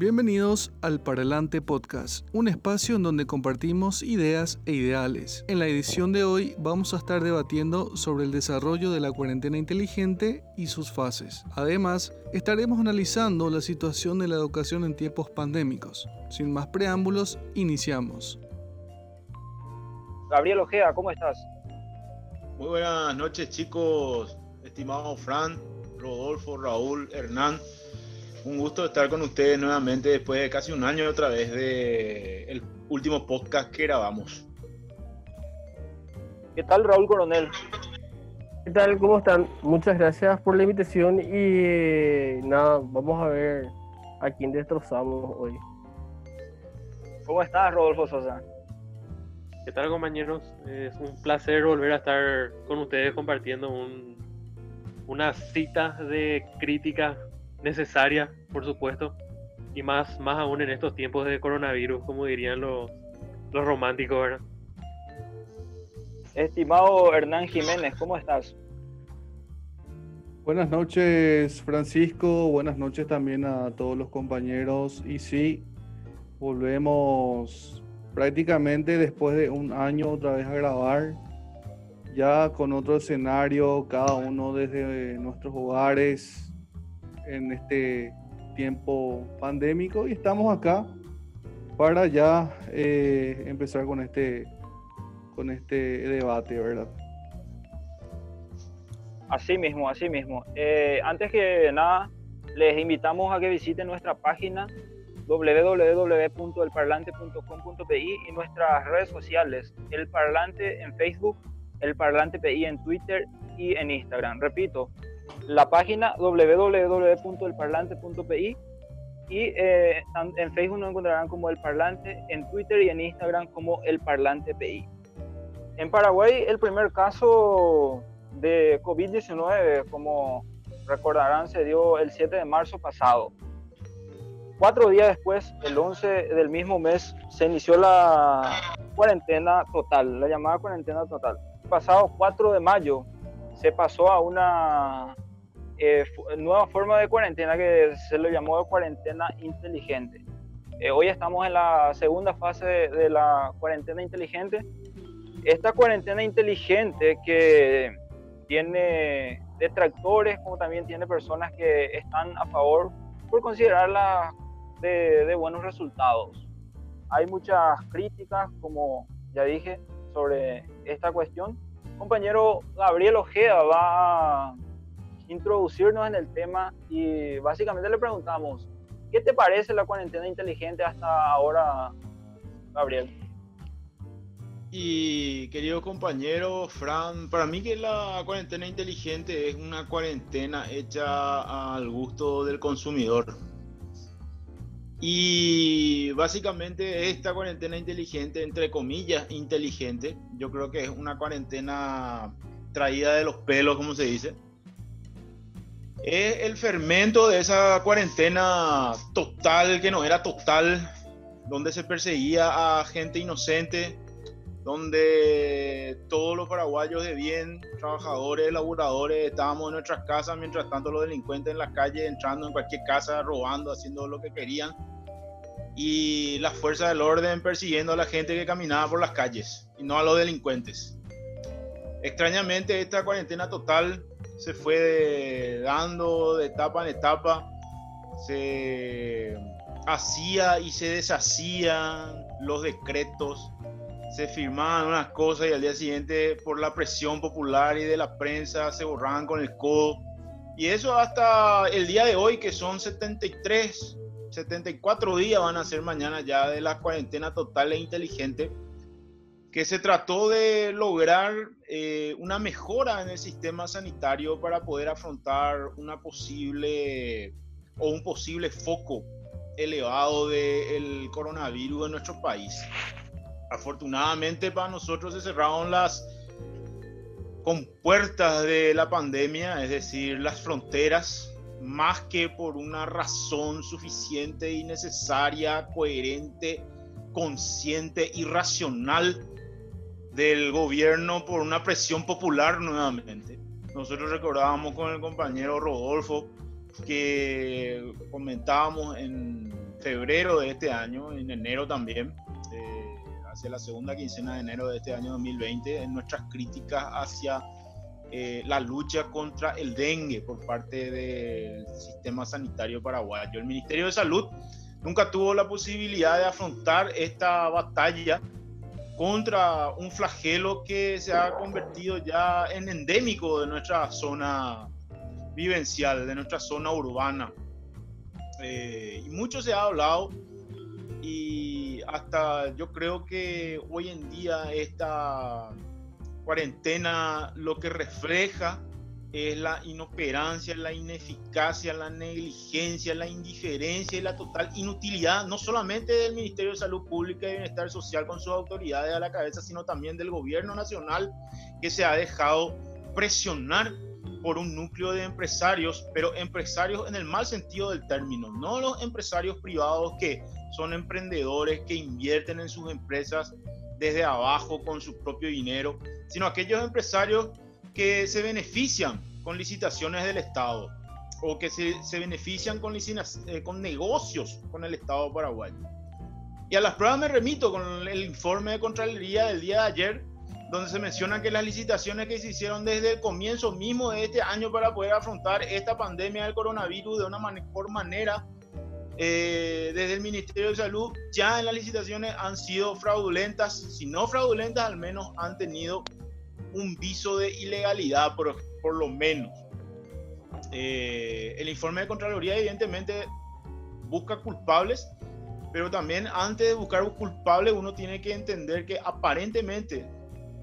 Bienvenidos al Paralante Podcast, un espacio en donde compartimos ideas e ideales. En la edición de hoy vamos a estar debatiendo sobre el desarrollo de la cuarentena inteligente y sus fases. Además, estaremos analizando la situación de la educación en tiempos pandémicos. Sin más preámbulos, iniciamos. Gabriel Ojea, ¿cómo estás? Muy buenas noches chicos, estimado Fran, Rodolfo, Raúl, Hernán. Un gusto estar con ustedes nuevamente después de casi un año otra vez de el último podcast que grabamos. ¿Qué tal Raúl Coronel? ¿Qué tal? ¿Cómo están? Muchas gracias por la invitación y nada, vamos a ver a quién destrozamos hoy. ¿Cómo estás Rodolfo Sosa? ¿Qué tal compañeros? Es un placer volver a estar con ustedes compartiendo un, una cita de crítica necesaria, por supuesto, y más, más aún en estos tiempos de coronavirus, como dirían los, los románticos, ¿verdad? Estimado Hernán Jiménez, ¿cómo estás? Buenas noches, Francisco. Buenas noches también a todos los compañeros. Y sí, volvemos prácticamente después de un año otra vez a grabar, ya con otro escenario, cada uno desde nuestros hogares, en este tiempo pandémico y estamos acá para ya eh, empezar con este con este debate, ¿verdad? Así mismo, así mismo. Eh, antes que nada, les invitamos a que visiten nuestra página www.elparlante.com.pi y nuestras redes sociales, El Parlante en Facebook, El Parlante PI en Twitter y en Instagram. Repito, la página www.elparlante.pi y eh, en Facebook nos encontrarán como El Parlante, en Twitter y en Instagram como El Parlante PI. En Paraguay el primer caso de COVID-19, como recordarán, se dio el 7 de marzo pasado. Cuatro días después, el 11 del mismo mes, se inició la cuarentena total, la llamada cuarentena total. Pasado 4 de mayo, se pasó a una eh, nueva forma de cuarentena que se lo llamó cuarentena inteligente. Eh, hoy estamos en la segunda fase de, la cuarentena inteligente. Esta cuarentena inteligente que tiene detractores como también tiene personas que están a favor por considerarla de, de buenos resultados. Hay muchas críticas, como ya dije, sobre esta cuestión. Compañero Gabriel Ojeda va a introducirnos en el tema y básicamente le preguntamos, ¿qué te parece la cuarentena inteligente hasta ahora, Gabriel? Y querido compañero Fran, para mí que la cuarentena inteligente es una cuarentena hecha al gusto del consumidor. Y básicamente esta cuarentena inteligente, entre comillas, inteligente, yo creo que es una cuarentena traída de los pelos, como se dice es el fermento de esa cuarentena total, que no era total, donde se perseguía a gente inocente, donde todos los paraguayos de bien, trabajadores, laboradores, estábamos en nuestras casas, mientras tanto los delincuentes en las calles, entrando en cualquier casa, robando, haciendo lo que querían, y las fuerzas del orden persiguiendo a la gente que caminaba por las calles, y no a los delincuentes. Extrañamente, esta cuarentena total se fue dando de etapa en etapa, se hacía y se deshacían los decretos, se firmaban unas cosas y al día siguiente por la presión popular y de la prensa se borraban con el codo. Y eso hasta el día de hoy, que son 73, 74 días van a ser mañana ya de la cuarentena total e inteligente que se trató de lograr eh, una mejora en el sistema sanitario para poder afrontar una posible o un posible foco elevado del coronavirus en nuestro país. Afortunadamente para nosotros se cerraron las compuertas de la pandemia, es decir, las fronteras, más que por una razón suficiente y necesaria, coherente, consciente y racional del gobierno por una presión popular nuevamente. Nosotros recordábamos con el compañero Rodolfo que comentábamos en febrero de este año, en enero también, hacia la segunda quincena de enero de este año 2020, en nuestras críticas hacia eh, la lucha contra el dengue por parte del sistema sanitario paraguayo. El Ministerio de Salud nunca tuvo la posibilidad de afrontar esta batalla contra un flagelo que se ha convertido ya en endémico de nuestra zona vivencial, de nuestra zona urbana. Eh, y mucho se ha hablado y hasta yo creo que hoy en día esta cuarentena lo que refleja es la inoperancia, la ineficacia, la negligencia, la indiferencia y la total inutilidad, no solamente del Ministerio de Salud Pública y Bienestar Social con sus autoridades a la cabeza, sino también del gobierno nacional que se ha dejado presionar por un núcleo de empresarios, pero empresarios en el mal sentido del término, no los empresarios privados que son emprendedores, que invierten en sus empresas desde abajo con su propio dinero, sino aquellos empresarios que se benefician con licitaciones del Estado o que se, se benefician con, eh, con negocios con el Estado paraguayo. Y a las pruebas me remito con el informe de Contraloría del día de ayer, donde se menciona que las licitaciones que se hicieron desde el comienzo mismo de este año para poder afrontar esta pandemia del coronavirus de una mejor manera, eh, desde el Ministerio de Salud, ya en las licitaciones han sido fraudulentas, si no fraudulentas, al menos han tenido un viso de ilegalidad, por, lo menos. Eh, el informe de Contraloría evidentemente busca culpables, pero también antes de buscar un culpable uno tiene que entender que aparentemente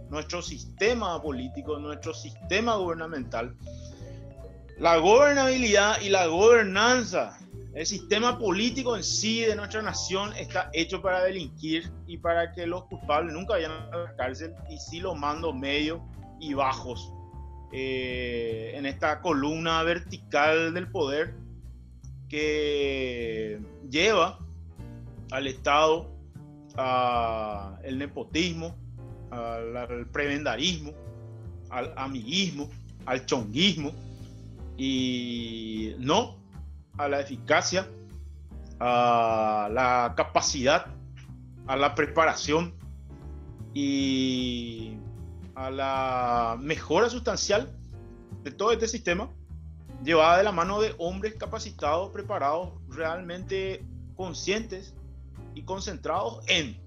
nuestro sistema político, nuestro sistema gubernamental, la gobernabilidad y la gobernanza, el sistema político en sí de nuestra nación está hecho para delinquir y para que los culpables nunca vayan a la cárcel y sí los mandos medios y bajos. Eh, en esta columna vertical del poder que lleva al Estado al nepotismo, al, prebendarismo, al amiguismo, al chonguismo y no a la eficacia, a la capacidad, a la preparación y a la mejora sustancial de todo este sistema, llevada de la mano de hombres capacitados, preparados, realmente conscientes y concentrados en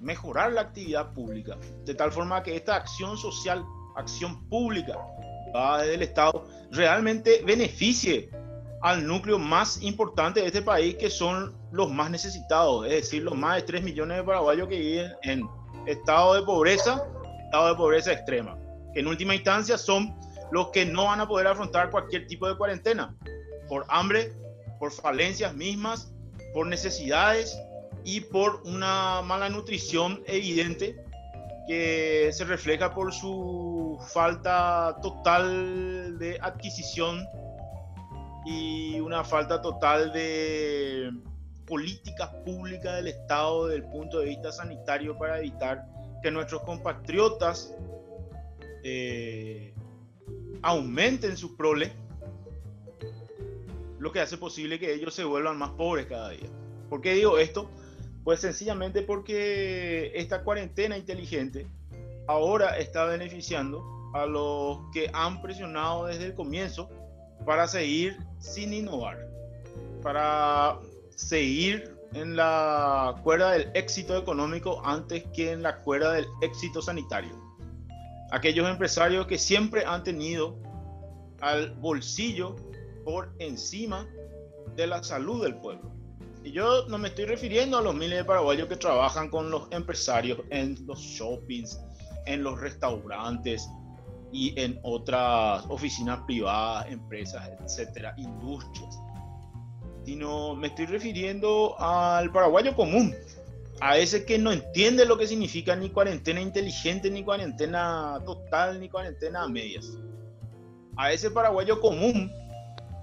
mejorar la actividad pública, de tal forma que esta acción social, acción pública desde el Estado, realmente beneficie al núcleo más importante de este país, que son los más necesitados, es decir, los más de 3 millones de paraguayos que viven en estado de pobreza, estado de pobreza extrema, que en última instancia son los que no van a poder afrontar cualquier tipo de cuarentena, por hambre, por falencias mismas, por necesidades y por una mala nutrición evidente que se refleja por su falta total de adquisición y una falta total de políticas públicas del Estado desde el punto de vista sanitario para evitar que nuestros compatriotas eh, aumenten sus proles, lo que hace posible que ellos se vuelvan más pobres cada día. ¿Por qué digo esto? Pues sencillamente porque esta cuarentena inteligente ahora está beneficiando a los que han presionado desde el comienzo para seguir sin innovar, para seguir en la cuerda del éxito económico antes que en la cuerda del éxito sanitario. Aquellos empresarios que siempre han tenido al bolsillo por encima de la salud del pueblo. Y yo no me estoy refiriendo a los miles de paraguayos que trabajan con los empresarios en los shoppings, en los restaurantes y en otras oficinas privadas, empresas, etcétera, industrias. Sino me estoy refiriendo al paraguayo común, a ese que no entiende lo que significa ni cuarentena inteligente, ni cuarentena total, ni cuarentena a medias. A ese paraguayo común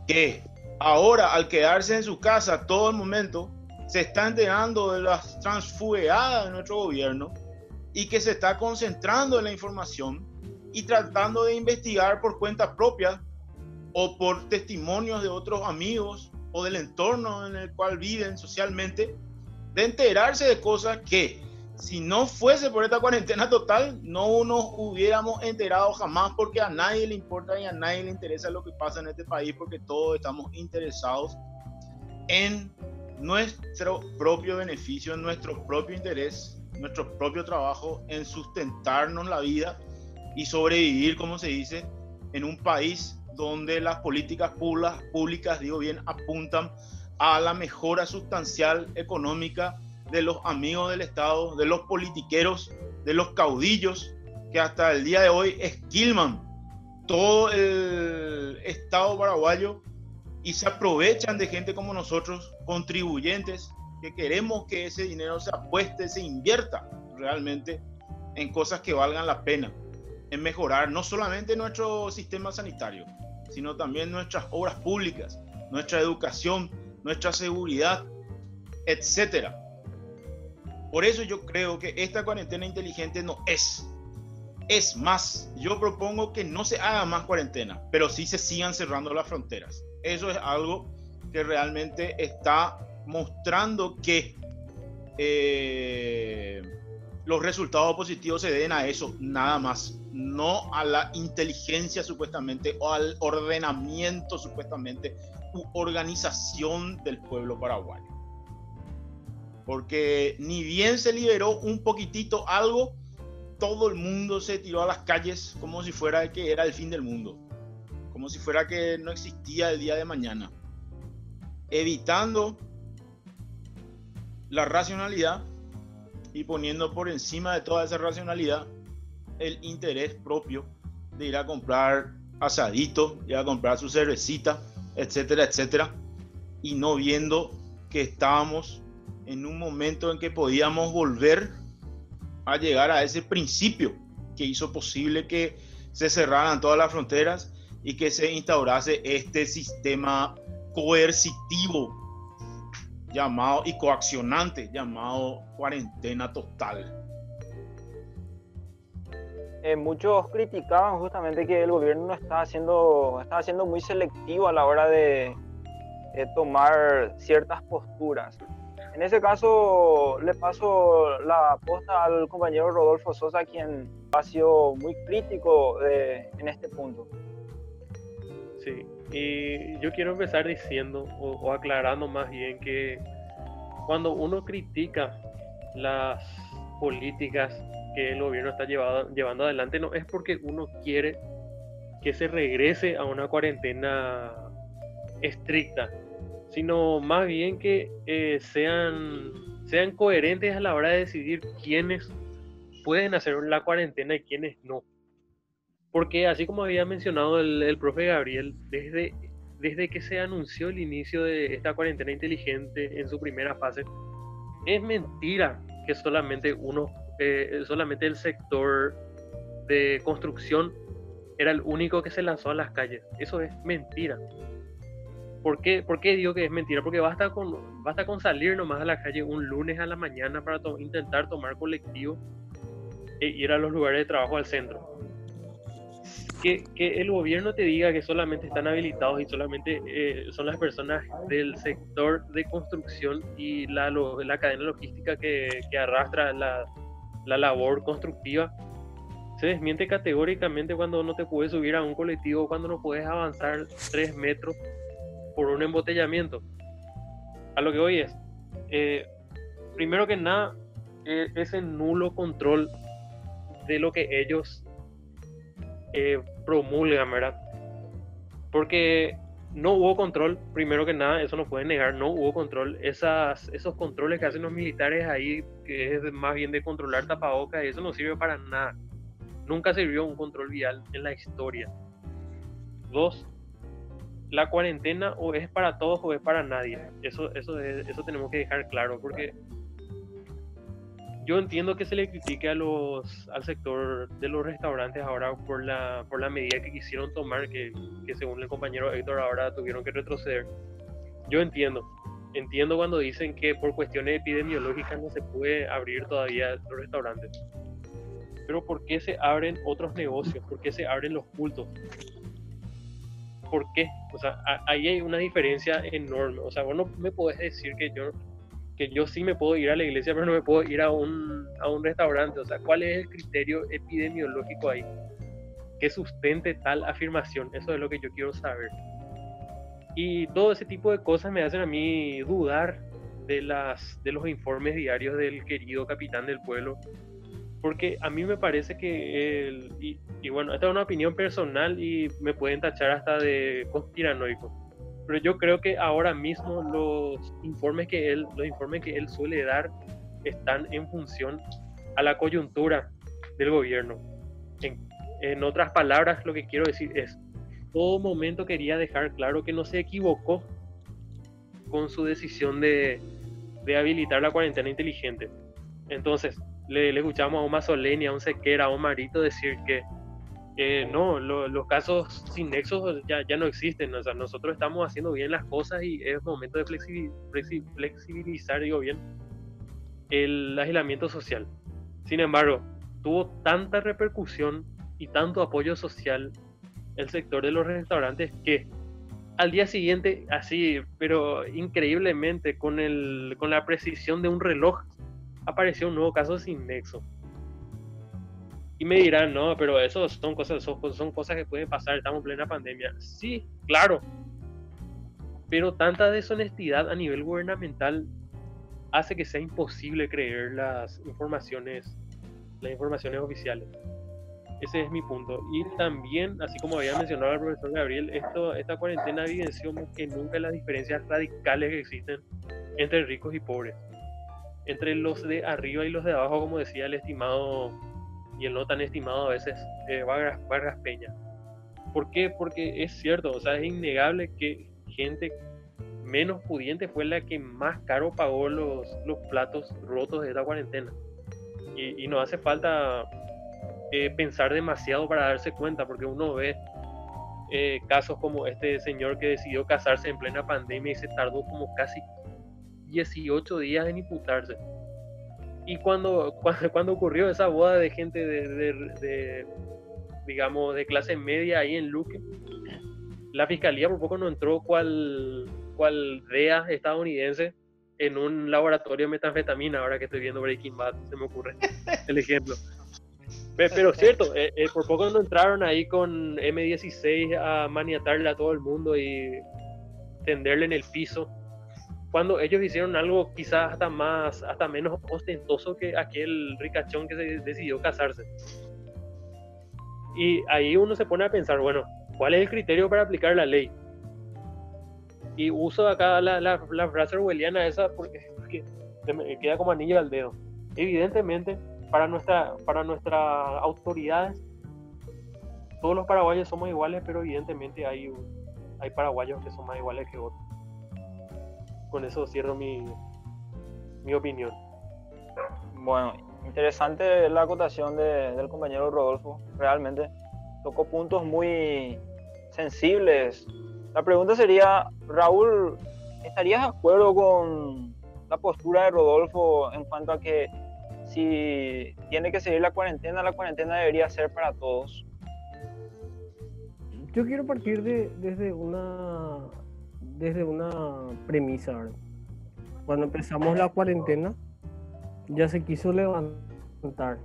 que ahora al quedarse en su casa todo el momento, se está enterando de las transfugadas de nuestro gobierno y que se está concentrando en la información y tratando de investigar por cuenta propia o por testimonios de otros amigos o del entorno en el cual viven socialmente, de enterarse de cosas que si no fuese por esta cuarentena total, no nos hubiéramos enterado jamás porque a nadie le importa y a nadie le interesa lo que pasa en este país porque todos estamos interesados en nuestro propio beneficio, en nuestro propio interés, nuestro propio trabajo, en sustentarnos la vida y sobrevivir, como se dice, en un país donde las políticas públicas, digo bien, apuntan a la mejora sustancial económica de los amigos del Estado, de los politiqueros, de los caudillos, que hasta el día de hoy esquilman todo el Estado paraguayo y se aprovechan de gente como nosotros, contribuyentes, que queremos que ese dinero se apueste, se invierta realmente en cosas que valgan la pena, en mejorar no solamente nuestro sistema sanitario, sino también nuestras obras públicas, nuestra educación, nuestra seguridad, etcétera. Por eso yo creo que esta cuarentena inteligente no es. Es más, yo propongo que no se haga más cuarentena, pero sí se sigan cerrando las fronteras. Eso es algo que realmente está mostrando que eh, los resultados positivos se deben a eso, nada más, no a la inteligencia supuestamente o al ordenamiento supuestamente u organización del pueblo paraguayo. Porque ni bien se liberó un poquitito algo, todo el mundo se tiró a las calles como si fuera que era el fin del mundo. Como si fuera que no existía el día de mañana, evitando la racionalidad y poniendo por encima de toda esa racionalidad el interés propio de ir a comprar asadito, ir a comprar su cervecita, etcétera, etcétera, y no viendo que estábamos en un momento en que podíamos volver a llegar a ese principio que hizo posible que se cerraran todas las fronteras y que se instaurase este sistema coercitivo llamado y coaccionante llamado cuarentena total. Eh, muchos criticaban justamente que el gobierno no está haciendo, está haciendo muy selectivo a la hora de, tomar ciertas posturas. En ese caso, le paso la aposta al compañero Rodolfo Sosa, quien ha sido muy crítico en este punto. Sí, y yo quiero empezar diciendo o, aclarando más bien que cuando uno critica las políticas que el gobierno está llevando adelante, no es porque uno quiere que se regrese a una cuarentena estricta, sino más bien que eh, sean, sean coherentes a la hora de decidir quiénes pueden hacer la cuarentena y quiénes no. Porque así como había mencionado el, profe Gabriel, desde, desde que se anunció el inicio de esta cuarentena inteligente en su primera fase, es mentira que solamente uno, eh, solamente el sector de construcción era el único que se lanzó a las calles. Eso es mentira. ¿Por qué, ¿Por qué digo que es mentira? Porque basta con, basta con salir nomás a la calle un lunes a la mañana para intentar tomar colectivo e ir a los lugares de trabajo al centro que, el gobierno te diga que solamente están habilitados y solamente eh, son las personas del sector de construcción y la, la cadena logística que, arrastra la, labor constructiva, se desmiente categóricamente cuando no te puedes subir a un colectivo, cuando no puedes avanzar tres metros por un embotellamiento. A lo que hoy es, eh, primero que nada, eh, ese nulo control de lo que ellos eh, promulgan, ¿verdad? Porque no hubo control, primero que nada, eso no puede negar, no hubo control. Esos controles que hacen los militares ahí, que es más bien de controlar tapabocas, eso no sirve para nada. Nunca sirvió un control vial en la historia. Dos, la cuarentena o es para todos o es para nadie. Eso, eso, eso tenemos que dejar claro, porque yo entiendo que se le critique a los, al sector de los restaurantes ahora por la, por la medida que quisieron tomar, que, que según el compañero Héctor ahora tuvieron que retroceder. Yo entiendo, entiendo cuando dicen que por cuestiones epidemiológicas no se puede abrir todavía los restaurantes. Pero ¿por qué se abren otros negocios? ¿Por qué se abren los cultos? ¿Por qué? O sea, ahí hay una diferencia enorme. O sea, vos no me podés decir que yo, que yo sí me puedo ir a la iglesia, pero no me puedo ir a un, a un restaurante. O sea, ¿cuál es el criterio epidemiológico ahí? Que sustente tal afirmación. Eso es lo que yo quiero saber. Y todo ese tipo de cosas me hacen a mí dudar de, las, de los informes diarios del querido capitán del pueblo. Porque a mí me parece que, y, bueno, esta es una opinión personal y me pueden tachar hasta de conspiranoico. Pero yo creo que ahora mismo los informes que él, los informes que él suele dar están en función a la coyuntura del gobierno. En, en otras palabras, lo que quiero decir es, todo momento quería dejar claro que no se equivocó con su decisión de, de habilitar la cuarentena inteligente. Entonces, le, escuchamos a un Mazzoleni, a un Sequera, a un Marito decir que no, los casos sin nexos ya, ya no existen. O sea, nosotros estamos haciendo bien las cosas y es momento de flexibilizar, digo bien, el aislamiento social. Sin embargo, tuvo tanta repercusión y tanto apoyo social el sector de los restaurantes que al día siguiente, así, pero increíblemente, con, el, con la precisión de un reloj, apareció un nuevo caso sin nexo. Y me dirán, no, pero eso son cosas, son, cosas que pueden pasar, estamos en plena pandemia. Sí, claro. Pero tanta deshonestidad a nivel gubernamental hace que sea imposible creer las informaciones, las informaciones oficiales. Ese es mi punto. Y también, así como había mencionado el profesor Gabriel, esto, esta cuarentena evidenció que nunca las diferencias radicales que existen entre ricos y pobres. Entre los de arriba y los de abajo, como decía el estimado y el no tan estimado a veces, eh, Vargas, Peña. ¿Por qué? Porque es cierto, o sea, es innegable que gente menos pudiente fue la que más caro pagó los, los platos rotos de esta cuarentena. Y, y no hace falta eh, pensar demasiado para darse cuenta, porque uno ve eh, casos como este señor que decidió casarse en plena pandemia y se tardó como casi 18 días en imputarse. Y cuando, cuando, ocurrió esa boda de gente de, digamos, de clase media ahí en Luque, la fiscalía por poco no entró cual, cual DEA estadounidense en un laboratorio de metanfetamina, ahora que estoy viendo Breaking Bad, se me ocurre el ejemplo. Pero cierto, eh, eh, por poco no entraron ahí con M16 a maniatarle a todo el mundo y tenderle en el piso. Cuando ellos hicieron algo quizás hasta más, hasta menos ostentoso que aquel ricachón que se decidió casarse. Y ahí uno se pone a pensar, bueno, ¿cuál es el criterio para aplicar la ley? Y uso acá la, la, la frase orwelliana esa porque, porque me queda como anillo al dedo. Evidentemente, para, nuestra, para nuestras autoridades, todos los paraguayos somos iguales, pero evidentemente hay, hay paraguayos que son más iguales que otros. Con eso cierro mi, mi opinión. Bueno, interesante la acotación de, del compañero Rodolfo. Realmente tocó puntos muy sensibles. La pregunta sería, Raúl, ¿estarías de acuerdo con la postura de Rodolfo en cuanto a que si tiene que seguir la cuarentena, la cuarentena debería ser para todos. Yo quiero partir de, desde una desde una premisa. Cuando empezamos la cuarentena, ya se quiso levantar.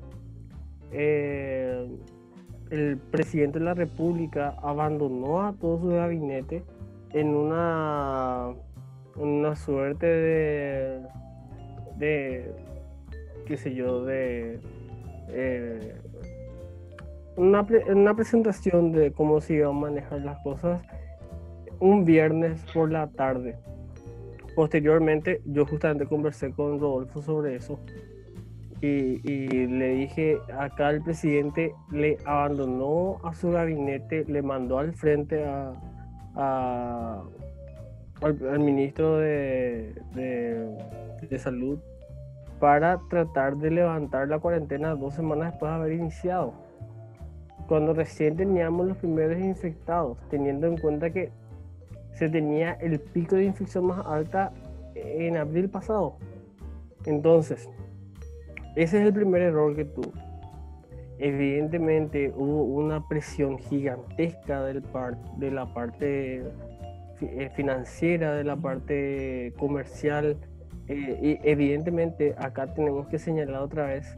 Eh, el presidente de la República abandonó a todo su gabinete en una, una suerte de, de qué sé yo, de eh, una, una, presentación de cómo se iban a manejar las cosas un viernes por la tarde. Posteriormente, yo justamente conversé con Rodolfo sobre eso y, le dije, acá el presidente le abandonó a su gabinete, le mandó al frente a, al, ministro de, de salud para tratar de levantar la cuarentena dos semanas después de haber iniciado. Cuando recién teníamos los primeros infectados, teniendo en cuenta que se tenía el pico de infección más alta en abril pasado. Entonces, ese es el primer error que tuvo. evidentemente hubo una presión gigantesca del par, de la parte eh, financiera, de la parte comercial. Eh, y evidentemente acá tenemos que señalar otra vez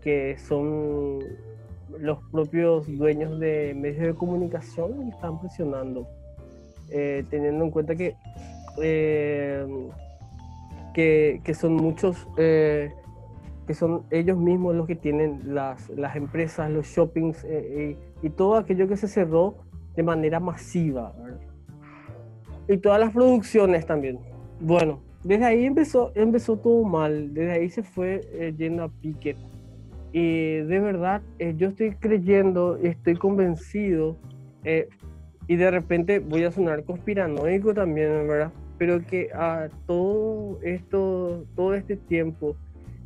que son los propios dueños de medios de comunicación que están presionando, eh, teniendo en cuenta que, que, que, son muchos, que son ellos mismos los que tienen las, las empresas, los shoppings y, y, todo aquello que se cerró de manera masiva. ¿verdad? y todas las producciones también. Bueno, desde ahí empezó, empezó todo mal, desde ahí se fue eh, yendo a pique. Y de verdad, eh, yo estoy creyendo, estoy convencido, eh, y de repente voy a sonar conspiranoico también, ¿verdad? Pero que a todo esto, todo este tiempo,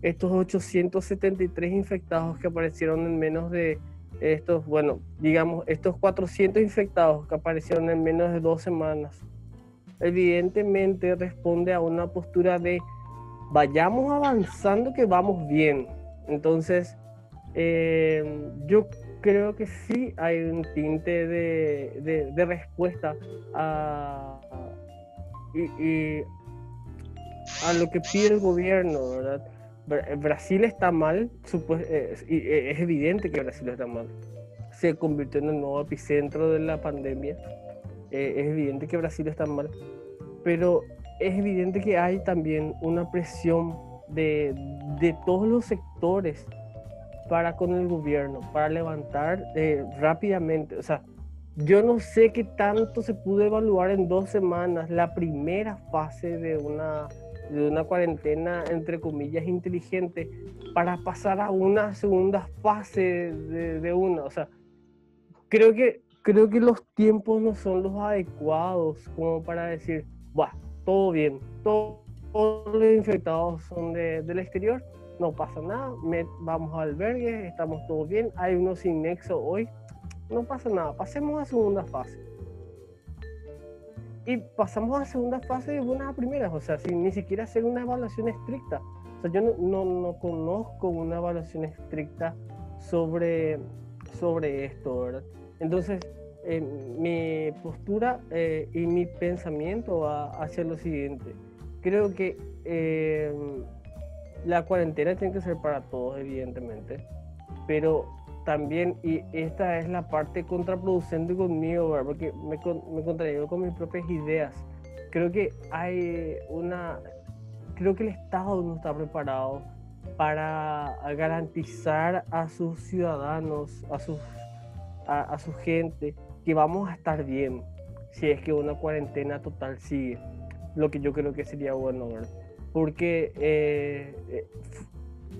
estos 873 infectados que aparecieron en menos de estos, bueno, digamos, estos 400 infectados que aparecieron en menos de dos semanas, evidentemente responde a una postura de vayamos avanzando que vamos bien. Entonces, eh, yo creo que sí hay un tinte de, de, respuesta a, y, a lo que pide el gobierno, ¿verdad? Brasil está mal, eh, eh, es evidente que Brasil está mal. Se convirtió en el nuevo epicentro de la pandemia eh, es evidente que Brasil está mal, pero es evidente que hay también una presión de, de todos los sectores para con el gobierno, para levantar eh, rápidamente. O sea, yo no sé qué tanto se pudo evaluar en dos semanas la primera fase de una, de una cuarentena, entre comillas, inteligente, para pasar a una segunda fase de, de una. O sea, creo que creo que los tiempos no son los adecuados como para decir, Buah, todo bien, todos los infectados son del exterior, no pasa nada, vamos al albergue, estamos todos bien, hay uno sin nexo hoy, no pasa nada, pasemos a segunda fase. Y pasamos a segunda fase de buenas a primeras, o sea, sin ni siquiera hacer una evaluación estricta. O sea, yo no, no, no conozco una evaluación estricta sobre, sobre esto, ¿verdad? Entonces, eh, mi postura eh, y mi pensamiento va hacia lo siguiente. Creo que eh, la cuarentena tiene que ser para todos, evidentemente, pero también, y esta es la parte contraproducente conmigo, porque me, me contradigo con mis propias ideas. Creo que hay una, creo que el Estado no está preparado para garantizar a sus ciudadanos, a sus a, su gente que vamos a estar bien si es que una cuarentena total sigue, lo que yo creo que sería bueno, ¿verdad? Porque eh, eh,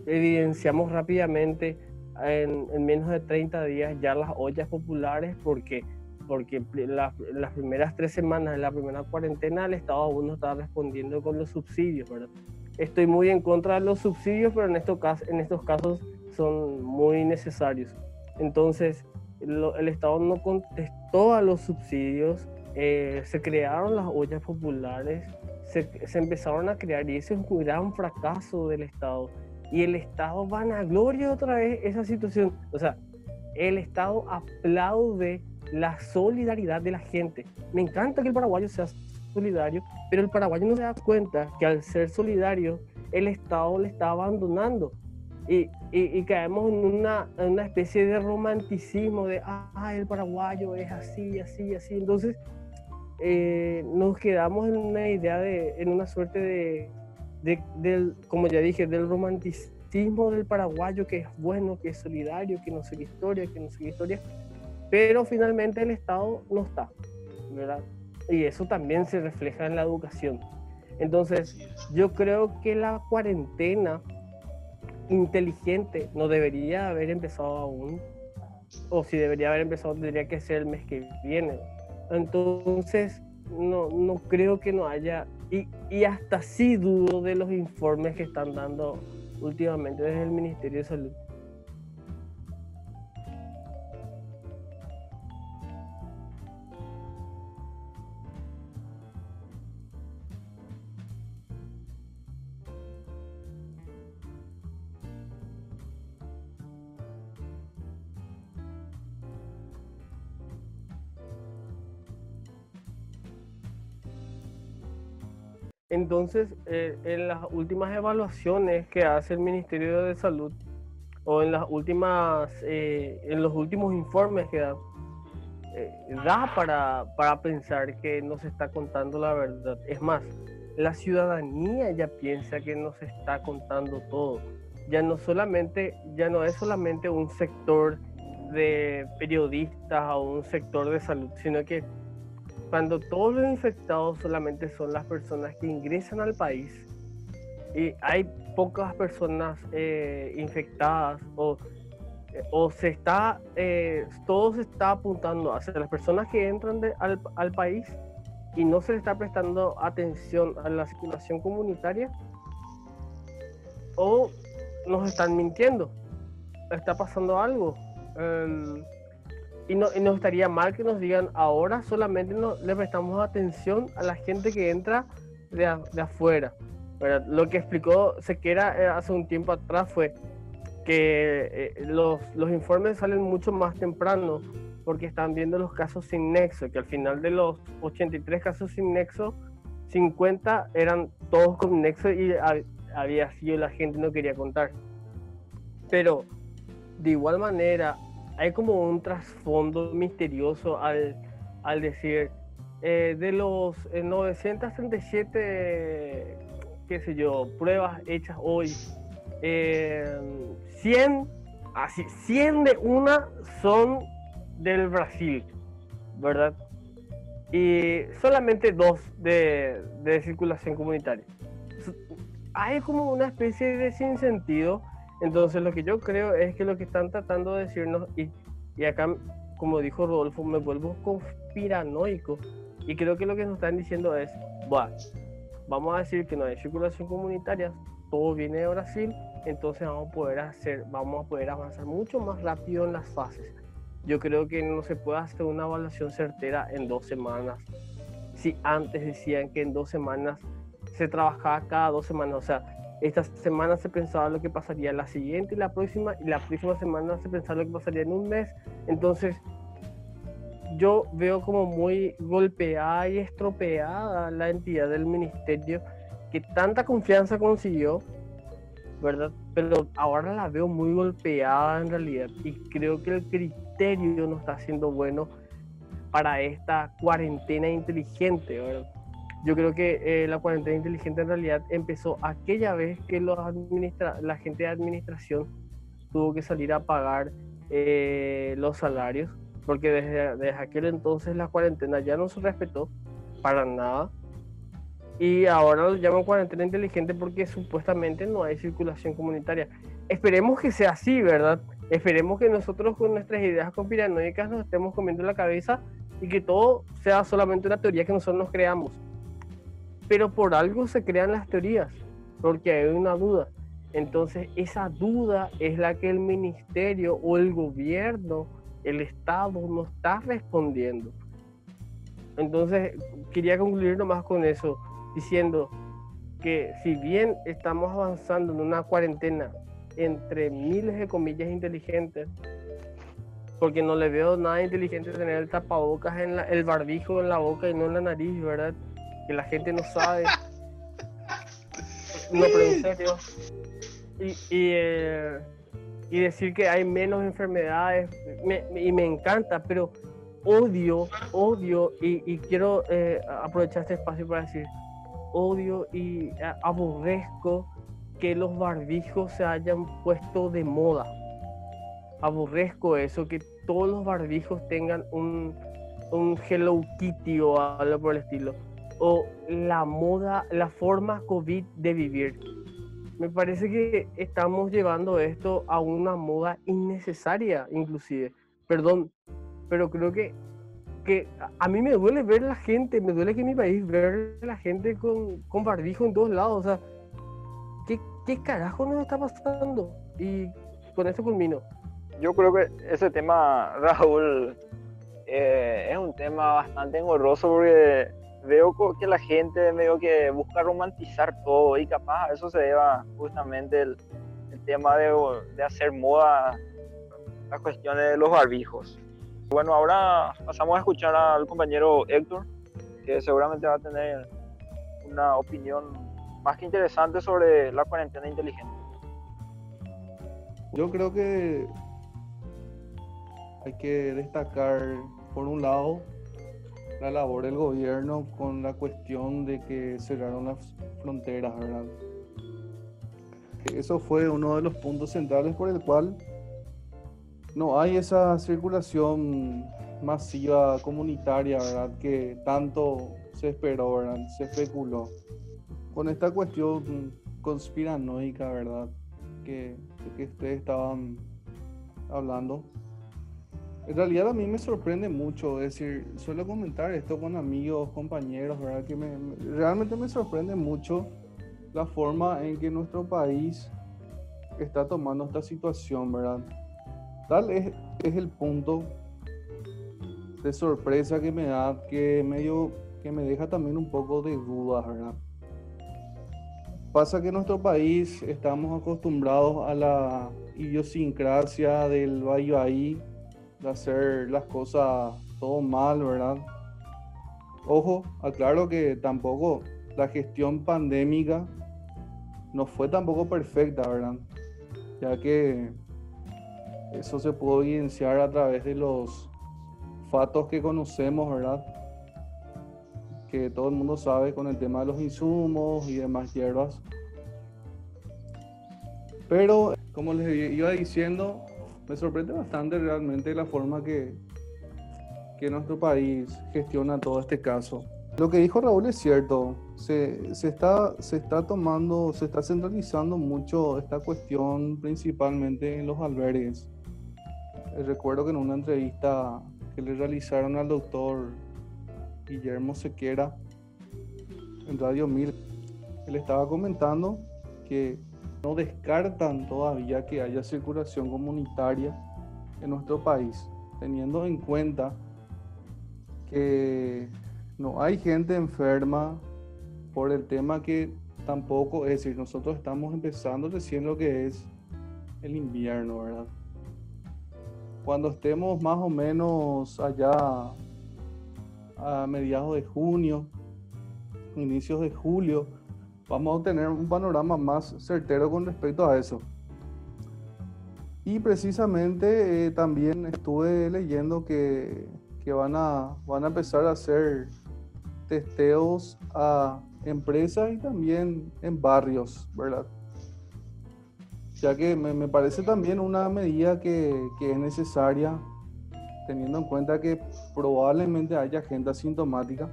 evidenciamos rápidamente en, menos de 30 días ya las ollas populares porque porque las primeras tres semanas de la primera cuarentena el Estado aún no estaba respondiendo con los subsidios, ¿verdad? Estoy muy en contra de los subsidios, pero en estos casos, en estos casos son muy necesarios. Entonces, el Estado no contestó a los subsidios, eh, se crearon las ollas populares, se, empezaron a crear y ese es un fracaso del Estado. Y el Estado vanagloria otra vez esa situación. O sea, el Estado aplaude la solidaridad de la gente. Me encanta que el paraguayo sea solidario, pero el paraguayo no se da cuenta que al ser solidario, el Estado le está abandonando y, y, caemos en una, en una, especie de romanticismo de, ah, el paraguayo es así, así, así. Entonces, eh, nos quedamos en una idea de, en una suerte de, de, del, como ya dije, del romanticismo del paraguayo que es bueno, que es solidario, que no sigue historia, que no sigue historia, pero finalmente el Estado no está, ¿verdad? Y eso también se refleja en la educación. Entonces, yo creo que la cuarentena inteligente no debería haber empezado aún, o si debería haber empezado tendría que ser el mes que viene. Entonces, no, no creo que no haya, y, y hasta sí dudo de los informes que están dando últimamente desde el Ministerio de Salud. Entonces, eh, en las últimas evaluaciones que hace el Ministerio de Salud o en las últimas, eh, los últimos informes que da, eh, da para, para pensar que no se está contando la verdad. Es más, la ciudadanía ya piensa que no se está contando todo. Ya no solamente, ya no es solamente un sector de periodistas o un sector de salud, sino que cuando todos los infectados solamente son las personas que ingresan al país y hay pocas personas eh, infectadas o, o se está, eh, todo se está apuntando hacia las personas que entran al, al país y no se le está prestando atención a la circulación comunitaria o nos están mintiendo, está pasando algo. Y no, y no estaría mal que nos digan ahora solamente no, le prestamos atención a la gente que entra de, de afuera. Lo que explicó Sequera eh, hace un tiempo atrás fue que eh, los, los, informes salen mucho más temprano porque están viendo los casos sin nexo, que al final de los 83 casos sin nexo, 50 eran todos con nexo y había sido la gente no quería contar. Pero de igual manera, hay como un trasfondo misterioso al, al decir, eh, de los 937, eh, qué sé yo, pruebas hechas hoy, 100, eh, así, 100 de una son del Brasil, ¿verdad? Y solamente dos de, de circulación comunitaria. Hay como una especie de sinsentido entonces lo que yo creo es que lo que están tratando de decirnos, y, y acá, como dijo Rodolfo, me vuelvo conspiranoico, y creo que lo que nos están diciendo es, vamos a decir que no hay circulación comunitaria, todo viene de Brasil, entonces vamos a poder hacer, vamos a poder avanzar mucho más rápido en las fases. Yo creo que no se puede hacer una evaluación certera en dos semanas. Si antes decían que en dos semanas se trabajaba cada dos semanas, o sea, esta semana se pensaba lo que pasaría la siguiente y la próxima, y la próxima semana se pensaba lo que pasaría en un mes. Entonces, yo veo como muy golpeada y estropeada la entidad del ministerio que tanta confianza consiguió, ¿verdad? Pero ahora la veo muy golpeada en realidad y creo que el criterio no está siendo bueno para esta cuarentena inteligente, ¿verdad? Yo creo que eh, la cuarentena inteligente en realidad empezó aquella vez que los administra la gente de administración tuvo que salir a pagar eh, los salarios, porque desde, desde aquel entonces la cuarentena ya no se respetó para nada. Y ahora lo llaman cuarentena inteligente porque supuestamente no hay circulación comunitaria. Esperemos que sea así, ¿verdad? Esperemos que nosotros con nuestras ideas conspiranoicas nos estemos comiendo la cabeza y que todo sea solamente una teoría que nosotros nos creamos pero por algo se crean las teorías, porque hay una duda. Entonces esa duda es la que el ministerio o el gobierno, el Estado no está respondiendo. Entonces quería concluir nomás con eso, diciendo que si bien estamos avanzando en una cuarentena entre miles de comillas inteligentes, porque no le veo nada inteligente tener el tapabocas en el barbijo en la boca y no en la nariz, ¿verdad? Que la gente no sabe. no, pero en serio. Y, y, eh, y, decir que hay menos enfermedades, y me encanta, pero odio, odio, y, quiero eh, aprovechar este espacio para decir, odio y aborrezco que los barbijos se hayan puesto de moda. Aborrezco eso, que todos los barbijos tengan un, un Hello Kitty o algo por el estilo o la moda, la forma COVID de vivir. Me parece que estamos llevando esto a una moda innecesaria, inclusive. Perdón, pero creo que, que a mí me duele ver la gente, me duele que en mi país ver la gente con, con barbijo en todos lados. O sea, ¿qué, ¿qué carajo nos está pasando? Y con eso culmino. Yo creo que ese tema, Raúl, eh, es un tema bastante engorroso porque veo que la gente medio que busca romantizar todo y capaz a eso se deba justamente el, tema de, de, hacer moda las cuestiones de los barbijos. Bueno, ahora pasamos a escuchar al compañero Héctor, que seguramente va a tener una opinión más que interesante sobre la cuarentena inteligente. Yo creo que hay que destacar, por un lado, la labor del gobierno con la cuestión de que cerraron las fronteras, ¿verdad? Eso fue uno de los puntos centrales por el cual no hay esa circulación masiva comunitaria, ¿verdad? Que tanto se esperó, ¿verdad? Se especuló. Con esta cuestión conspiranoica, ¿verdad? Que, que ustedes estaban hablando. En realidad a mí me sorprende mucho, es decir, suelo comentar esto con amigos, compañeros, ¿verdad? Que me, realmente me sorprende mucho la forma en que nuestro país está tomando esta situación, ¿verdad? Tal es, el punto de sorpresa que me da, que medio que me deja también un poco de dudas, ¿verdad? Pasa que en nuestro país estamos acostumbrados a la idiosincrasia del Valle ahí de hacer las cosas todo mal, ¿verdad? Ojo, aclaro que tampoco la gestión pandémica no fue tampoco perfecta, ¿verdad? Ya que eso se pudo evidenciar a través de los fatos que conocemos, ¿verdad? Que todo el mundo sabe con el tema de los insumos y demás hierbas. Pero, como les iba diciendo, me sorprende bastante realmente la forma que, que nuestro país gestiona todo este caso. Lo que dijo Raúl es cierto, se, se, está, se está tomando, se está centralizando mucho esta cuestión principalmente en los albergues. Eh, recuerdo que en una entrevista que le realizaron al doctor Guillermo Sequera en Radio 1000, él estaba comentando que no descartan todavía que haya circulación comunitaria en nuestro país, teniendo en cuenta que no hay gente enferma por el tema que tampoco, es decir, nosotros estamos empezando recién lo que es el invierno, ¿verdad? Cuando estemos más o menos allá a mediados de junio, inicios de julio, vamos a tener un panorama más certero con respecto a eso. Y precisamente eh, también estuve leyendo que, que, van, a, van a empezar a hacer testeos a empresas y también en barrios, ¿verdad? Ya que me, me parece también una medida que, que es necesaria, teniendo en cuenta que probablemente haya gente asintomática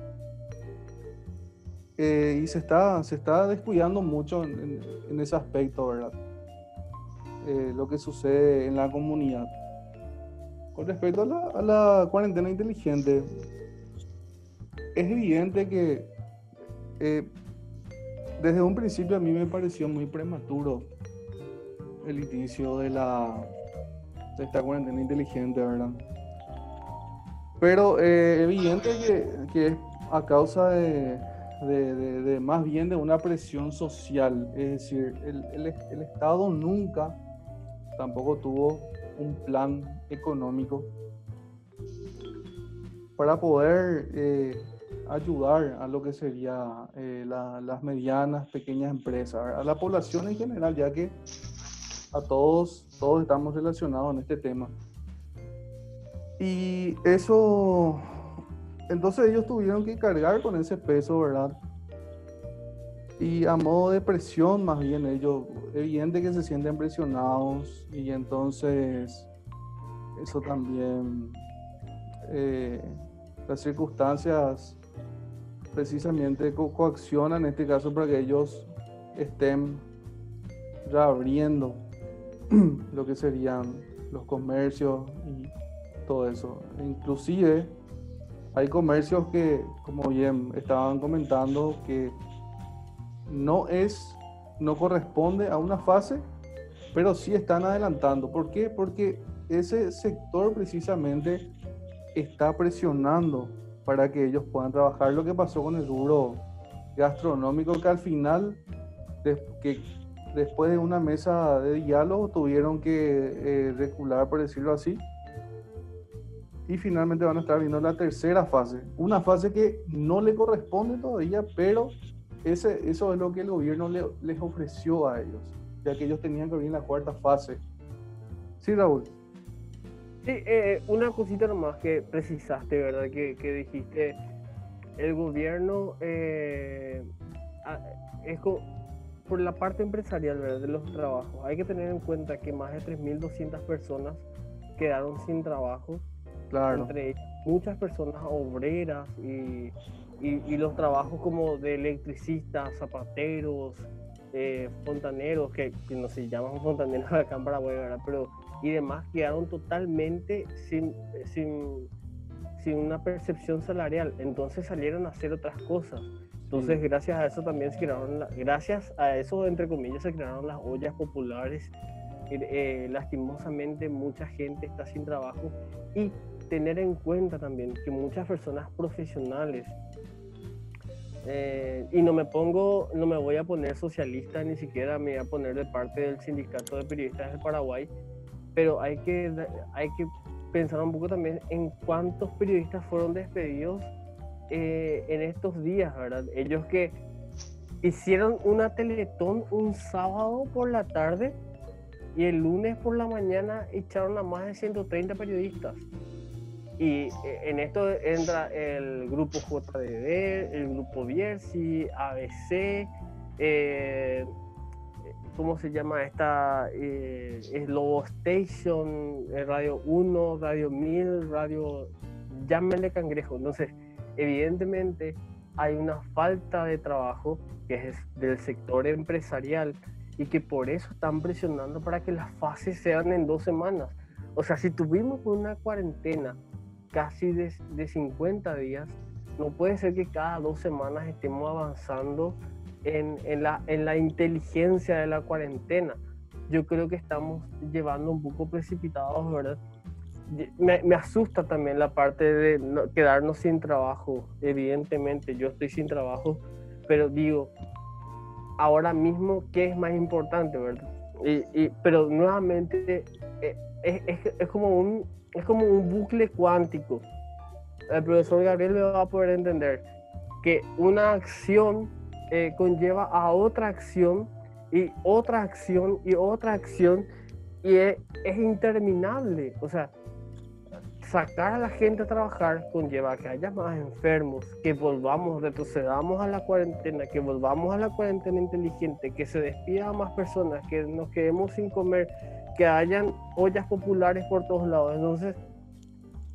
eh, y se está, se está descuidando mucho en, ese aspecto, ¿verdad? Eh, lo que sucede en la comunidad. Con respecto a la, cuarentena inteligente, es evidente que eh, desde un principio a mí me pareció muy prematuro el inicio de, la, esta cuarentena inteligente, ¿verdad? Pero evidente que, que a causa de, de, más bien de una presión social. Es decir, el, el, Estado nunca tampoco tuvo un plan económico para poder eh, ayudar a lo que sería eh, las medianas, pequeñas empresas, a la población en general, ya que a todos, todos estamos relacionados en este tema. Y eso entonces ellos tuvieron que cargar con ese peso, ¿verdad? Y a modo de presión, más bien ellos, evidente que se sienten presionados y entonces eso también, eh, las circunstancias precisamente co coaccionan en este caso para que ellos estén reabriendo lo que serían los comercios y todo eso. Inclusive hay comercios que, como bien estaban comentando, que no es, no corresponde a una fase, pero sí están adelantando. ¿Por qué? Porque ese sector precisamente está presionando para que ellos puedan trabajar. Lo que pasó con el rubro gastronómico, que al final, que después de una mesa de diálogo, tuvieron que eh, recular, por decirlo así, y finalmente van a estar viendo la tercera fase. Una fase que no le corresponde todavía, pero ese, eso es lo que el gobierno le- les ofreció a ellos, ya que ellos tenían que abrir la cuarta fase. Sí, Raúl. Sí, eh, una cosita nomás que precisaste, ¿verdad? Que, dijiste, el gobierno eh, es por la parte empresarial ¿verdad? de los trabajos. Hay que tener en cuenta que más de 3.200 personas quedaron sin trabajo, Claro. entre ellas muchas personas obreras y, y- y los trabajos como de electricistas, zapateros, eh, fontaneros, que, que no se llaman fontaneros acá en Paraguay, ¿verdad? Pero y demás quedaron totalmente sin, sin, sin una percepción salarial. Entonces salieron a hacer otras cosas. Entonces, Sí. gracias a eso también se crearon, la- gracias a eso, entre comillas, se crearon las ollas populares. Eh, eh, lastimosamente, mucha gente está sin trabajo y tener en cuenta también que muchas personas profesionales eh, y no me pongo, no me voy a poner socialista, ni siquiera me voy a poner de parte del sindicato de periodistas del Paraguay, pero hay que, hay que pensar un poco también en cuántos periodistas fueron despedidos eh, en estos días, ¿verdad? Ellos que hicieron una teletón un sábado por la tarde y el lunes por la mañana echaron a más de 130 periodistas. Y eh, en esto entra el grupo JDD, el grupo Biersi, ABC, eh, ¿cómo se llama esta? Eh, es Lobo Station, eh, Radio 1, Radio 1000, Radio... Llámenle cangrejo. Entonces, evidentemente hay una falta de trabajo que es del sector empresarial y que por eso están presionando para que las fases sean en dos semanas. O sea, si tuvimos una cuarentena casi de, de 50 días, no puede ser que cada dos semanas estemos avanzando en, en la, en la inteligencia de la cuarentena. Yo creo que estamos llevando un poco precipitados, ¿verdad? Me, me asusta también la parte de no- quedarnos sin trabajo. Evidentemente, yo estoy sin trabajo, pero digo, ahora mismo, ¿qué es más importante, verdad? Y, y- pero nuevamente, eh, es, es- es como un, es como un bucle cuántico. El profesor Gabriel me va a poder entender que una acción eh, conlleva a otra acción y otra acción y otra acción y es, es interminable. O sea, sacar a la gente a trabajar conlleva que haya más enfermos, que volvamos, retrocedamos a la cuarentena, que volvamos a la cuarentena inteligente, que se despida a más personas, que nos quedemos sin comer, que hayan ollas populares por todos lados. Entonces,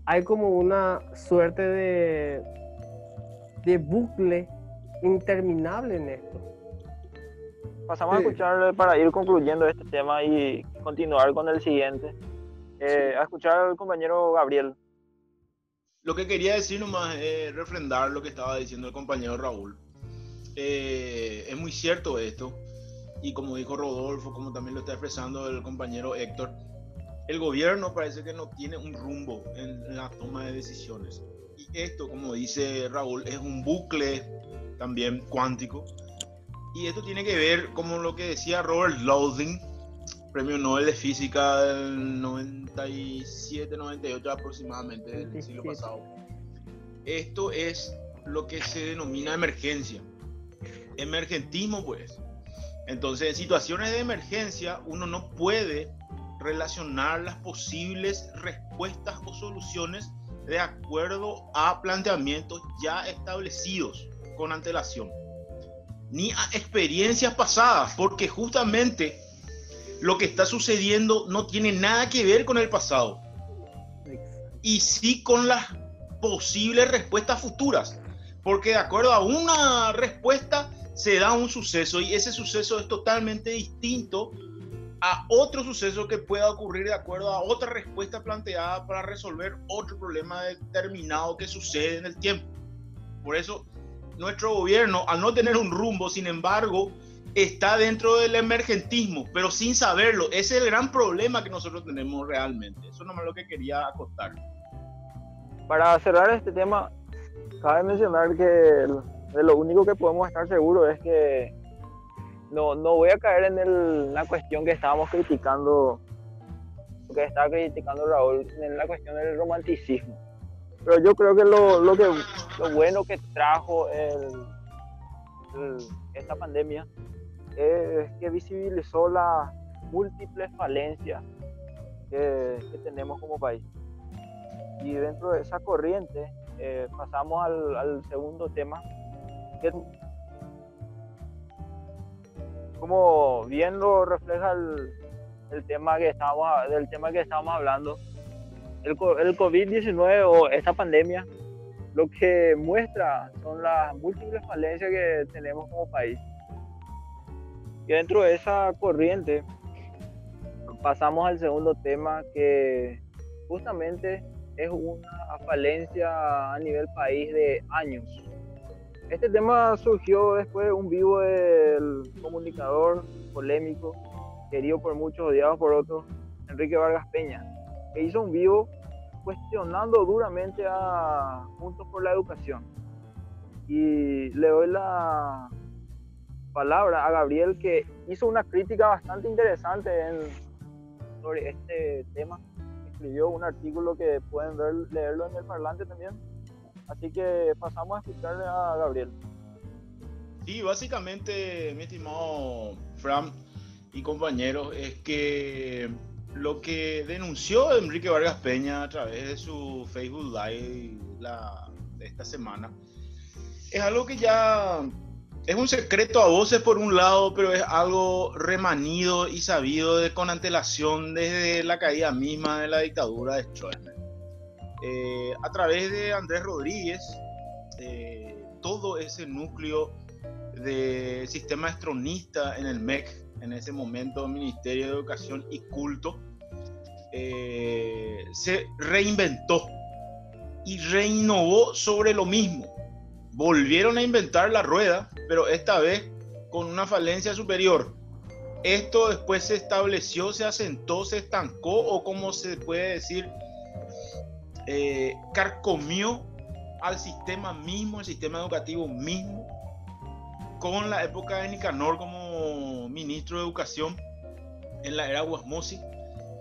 hay como una suerte de, de bucle interminable en esto. Pasamos a escuchar para ir concluyendo este tema y continuar con el siguiente. Eh, A escuchar al compañero Gabriel. Lo que quería decir nomás es refrendar lo que estaba diciendo el compañero Raúl. Eh, es muy cierto esto, y como dijo Rodolfo, como también lo está expresando el compañero Héctor, el gobierno parece que no tiene un rumbo en la toma de decisiones. Y esto, como dice Raúl, es un bucle también cuántico. Y esto tiene que ver, como lo que decía Robert Louding, premio Nobel de Física del 97-98 aproximadamente del siglo 97. pasado. Esto es lo que se denomina emergencia. Emergentismo, pues. Entonces, en situaciones de emergencia, uno no puede relacionar las posibles respuestas o soluciones de acuerdo a planteamientos ya establecidos con antelación, ni a experiencias pasadas, porque justamente lo que está sucediendo no tiene nada que ver con el pasado y sí con las posibles respuestas futuras, porque de acuerdo a una respuesta se da un suceso y ese suceso es totalmente distinto a otro suceso que pueda ocurrir de acuerdo a otra respuesta planteada para resolver otro problema determinado que sucede en el tiempo. Por eso, nuestro gobierno, al no tener un rumbo, sin embargo, está dentro del emergentismo, pero sin saberlo. Es el gran problema que nosotros tenemos realmente. Eso no es lo que quería acotar. Para cerrar este tema, cabe mencionar que lo único que podemos estar seguros es que no, no voy a caer en el- la cuestión que estábamos criticando, que estaba criticando Raúl, en la cuestión del romanticismo. Pero yo creo que lo, lo que lo bueno que trajo esta pandemia es que visibilizó las múltiples falencias que, tenemos como país. Y dentro de esa corriente eh, pasamos al, segundo tema, como bien lo refleja el, tema que estamos, del tema que estamos hablando, el, el COVID-19 o esta pandemia lo que muestra son las múltiples falencias que tenemos como país. Y dentro de esa corriente pasamos al segundo tema que justamente es una falencia a nivel país de años. Este tema surgió después de un vivo del comunicador polémico, querido por muchos, odiado por otros, Enrique Vargas Peña, que hizo un vivo cuestionando duramente a Juntos por la Educación. Y le doy la palabra a Gabriel que hizo una crítica bastante interesante en, sobre este tema. Escribió un artículo que pueden ver, leerlo en el parlante también. Así que pasamos a escucharle a Gabriel. Sí, básicamente, mi estimado Fran y compañeros, es que lo que denunció Enrique Vargas Peña a través de su Facebook Live la, de esta semana es algo que ya es un secreto a voces por un lado, pero es algo remanido y sabido de, con antelación desde la caída misma de la dictadura de Stroessner. Eh, a través de Andrés Rodríguez, todo ese núcleo de sistema estronista en el MEC, en ese momento Ministerio de Educación y Culto, eh, se reinventó y reinnovó sobre lo mismo volvieron a inventar la rueda, pero esta vez con una falencia superior. Esto después se estableció, se asentó, se estancó o como se puede decir, eh, carcomió al sistema mismo, el sistema educativo mismo, con la época de Nicanor como ministro de Educación en la era Guasmosi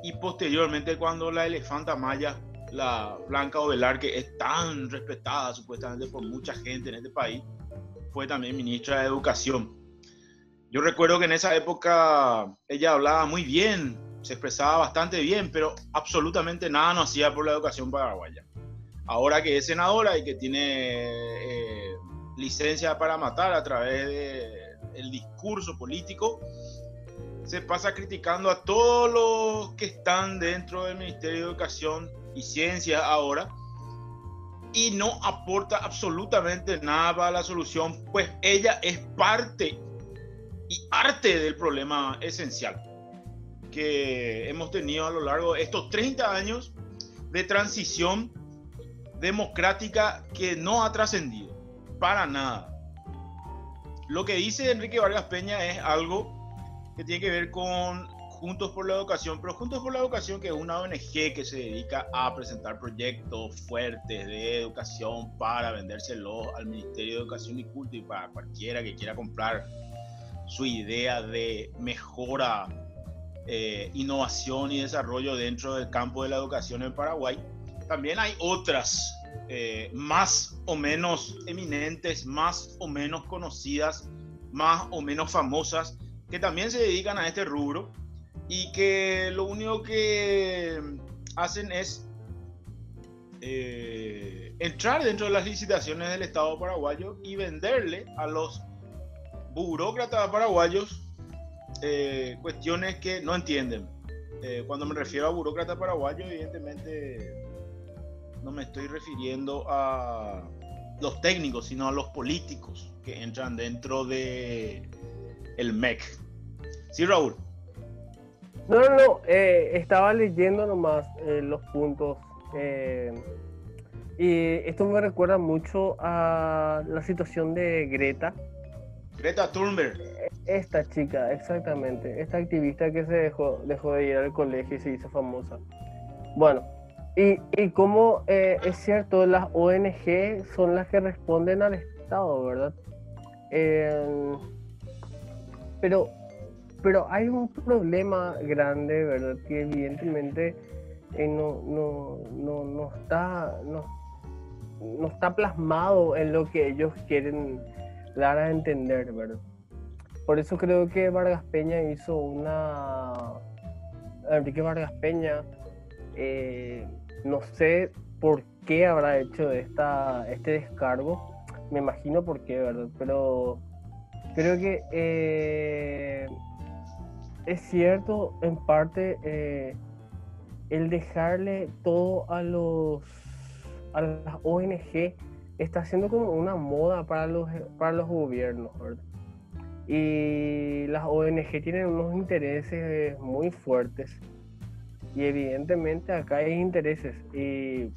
y posteriormente cuando la elefanta maya la Blanca Ovelar, que es tan respetada supuestamente por mucha gente en este país, fue también ministra de Educación. Yo recuerdo que en esa época ella hablaba muy bien, se expresaba bastante bien, pero absolutamente nada no hacía por la educación paraguaya. Ahora que es senadora y que tiene eh, licencia para matar a través del discurso político, se pasa criticando a todos los que están dentro del Ministerio de Educación y ciencia ahora y no aporta absolutamente nada para la solución, pues ella es parte y arte del problema esencial que hemos tenido a lo largo de estos 30 años de transición democrática que no ha trascendido para nada. Lo que dice Enrique Vargas Peña es algo que tiene que ver con Juntos por la Educación, pero Juntos por la Educación, que es una ONG que se dedica a presentar proyectos fuertes de educación para vendérselo al Ministerio de Educación y Culto y para cualquiera que quiera comprar su idea de mejora, eh, innovación y desarrollo dentro del campo de la educación en Paraguay. También hay otras eh, más o menos eminentes, más o menos conocidas, más o menos famosas, que también se dedican a este rubro y que lo único que hacen es eh, entrar dentro de las licitaciones del Estado paraguayo y venderle a los burócratas paraguayos eh, cuestiones que no entienden. Eh, cuando me refiero a burócrata paraguayo, evidentemente no me estoy refiriendo a los técnicos, sino a los políticos que entran dentro de el MEC. Sí, Raúl. No, no, no, eh, estaba leyendo nomás eh, los puntos. Eh, y esto me recuerda mucho a la situación de Greta. Greta Thunberg. Esta chica, exactamente. Esta activista que se dejó, dejó de ir al colegio y se hizo famosa. Bueno, y, y como es cierto, las ONG son las que responden al Estado, ¿verdad? pero pero hay un problema grande, ¿verdad? Que evidentemente eh, no, no, no, no, está, no, no está plasmado en lo que ellos quieren dar a entender, ¿verdad? Por eso creo que Vargas Peña hizo una... Enrique Vargas Peña, eh, no sé por qué habrá hecho esta, este descargo, me imagino por qué, ¿verdad? Pero creo que eh, es cierto en parte eh, el dejarle todo a los a las ONG está siendo como una moda para los para los gobiernos, ¿verdad? Y las ONG tienen unos intereses muy fuertes y evidentemente acá hay intereses y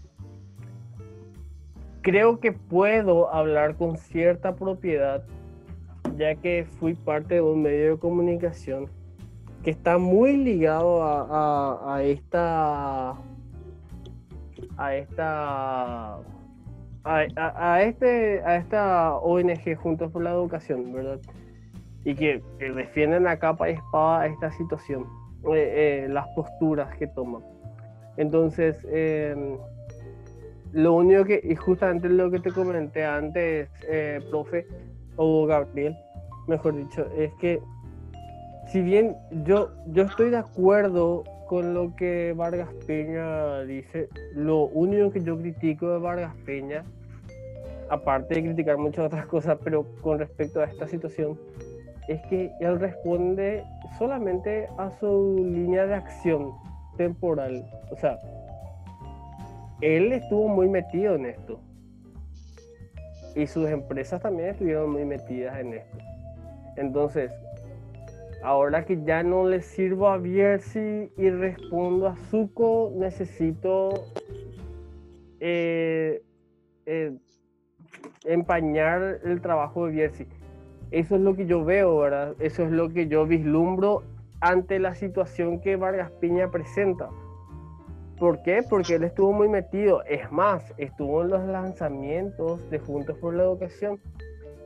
creo que puedo hablar con cierta propiedad ya que fui parte de un medio de comunicación que está muy ligado a, a, esta a esta a, este a esta ONG Juntos por la Educación, ¿verdad? Y que, defienden a capa y espada esta situación, eh, eh, las posturas que toman. Entonces, em, lo único que, y justamente lo que te comenté antes, eh, profe, o Gabriel, mejor dicho, es que si bien yo, yo estoy de acuerdo con lo que Vargas Peña dice, lo único que yo critico de Vargas Peña, aparte de criticar muchas otras cosas, pero con respecto a esta situación, es que él responde solamente a su línea de acción temporal. O sea, él estuvo muy metido en esto. Y sus empresas también estuvieron muy metidas en esto. Entonces, ahora que ya no le sirvo a Biersi y respondo a Zuko, necesito eh, eh, empañar el trabajo de Biersi eso es lo que yo veo, ¿verdad? Eso es lo que yo vislumbro ante la situación que Vargas Piña presenta. ¿Por qué? Porque él estuvo muy metido. Es más, estuvo en los lanzamientos de Juntos por la Educación.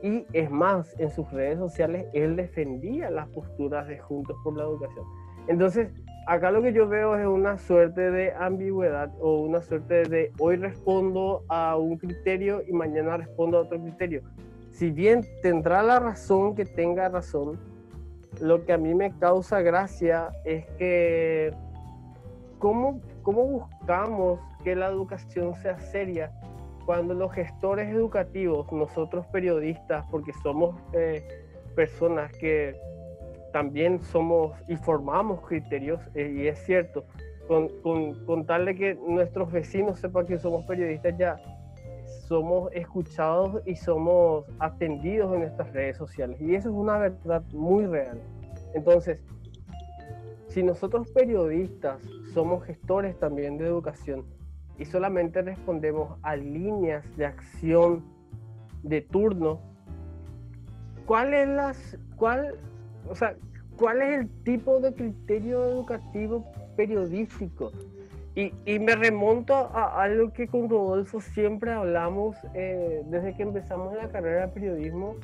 Y es más, en sus redes sociales él defendía las posturas de Juntos por la Educación. Entonces, acá lo que yo veo es una suerte de ambigüedad o una suerte de hoy respondo a un criterio y mañana respondo a otro criterio si bien tendrá la razón que tenga razón, lo que a mí me causa gracia es que cómo, cómo buscamos que la educación sea seria cuando los gestores educativos, nosotros periodistas, porque somos eh, personas que también somos y formamos criterios, eh, y es cierto, con, con, con, tal de que nuestros vecinos sepan que somos periodistas, ya somos escuchados y somos atendidos en estas redes sociales. Y eso es una verdad muy real. Entonces, si nosotros periodistas somos gestores también de educación y solamente respondemos a líneas de acción de turno, ¿cuál es las cuál, o sea, cuál es el tipo de criterio educativo periodístico? Y, me remonto a algo que con Rodolfo siempre hablamos eh, desde que empezamos la carrera de periodismo,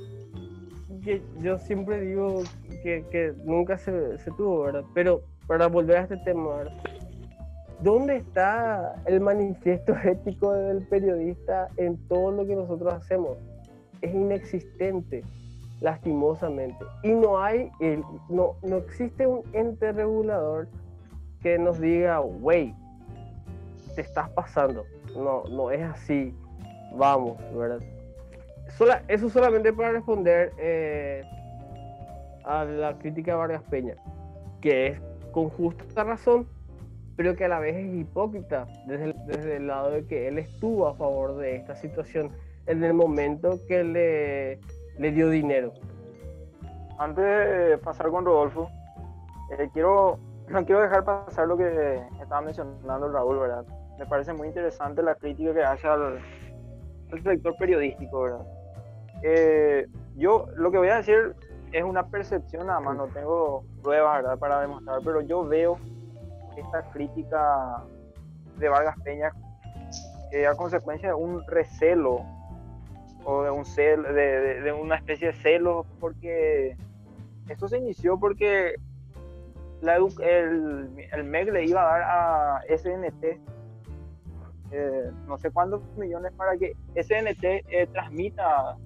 que yo siempre digo que, nunca se, tuvo, ¿verdad? Pero para volver a este tema. ¿dónde está el manifiesto ético del periodista en todo lo que nosotros hacemos? Es inexistente, lastimosamente. Y no hay, no, no existe un ente regulador que nos diga, wey, te estás pasando. No, no es así. Vamos, ¿verdad? eso solamente para responder eh, a la crítica de Vargas Peña, que es con justa razón, pero que a la vez es hipócrita desde el, desde el lado de que él estuvo a favor de esta situación en el momento que le, le dio dinero. Antes de pasar con Rodolfo, eh, quiero, no quiero dejar pasar lo que estaba mencionando Raúl, ¿verdad? Me parece muy interesante la crítica que hace al, sector periodístico, ¿verdad? Eh, yo lo que voy a decir es una percepción nada más, no tengo pruebas, ¿verdad?, para demostrar, pero yo veo esta crítica de Vargas Peña eh, a consecuencia de un recelo o de un cel, de, de, una especie de celo, porque esto se inició porque la el, el MEC le iba a dar a SNT eh, no sé cuántos millones para que SNT eh, transmita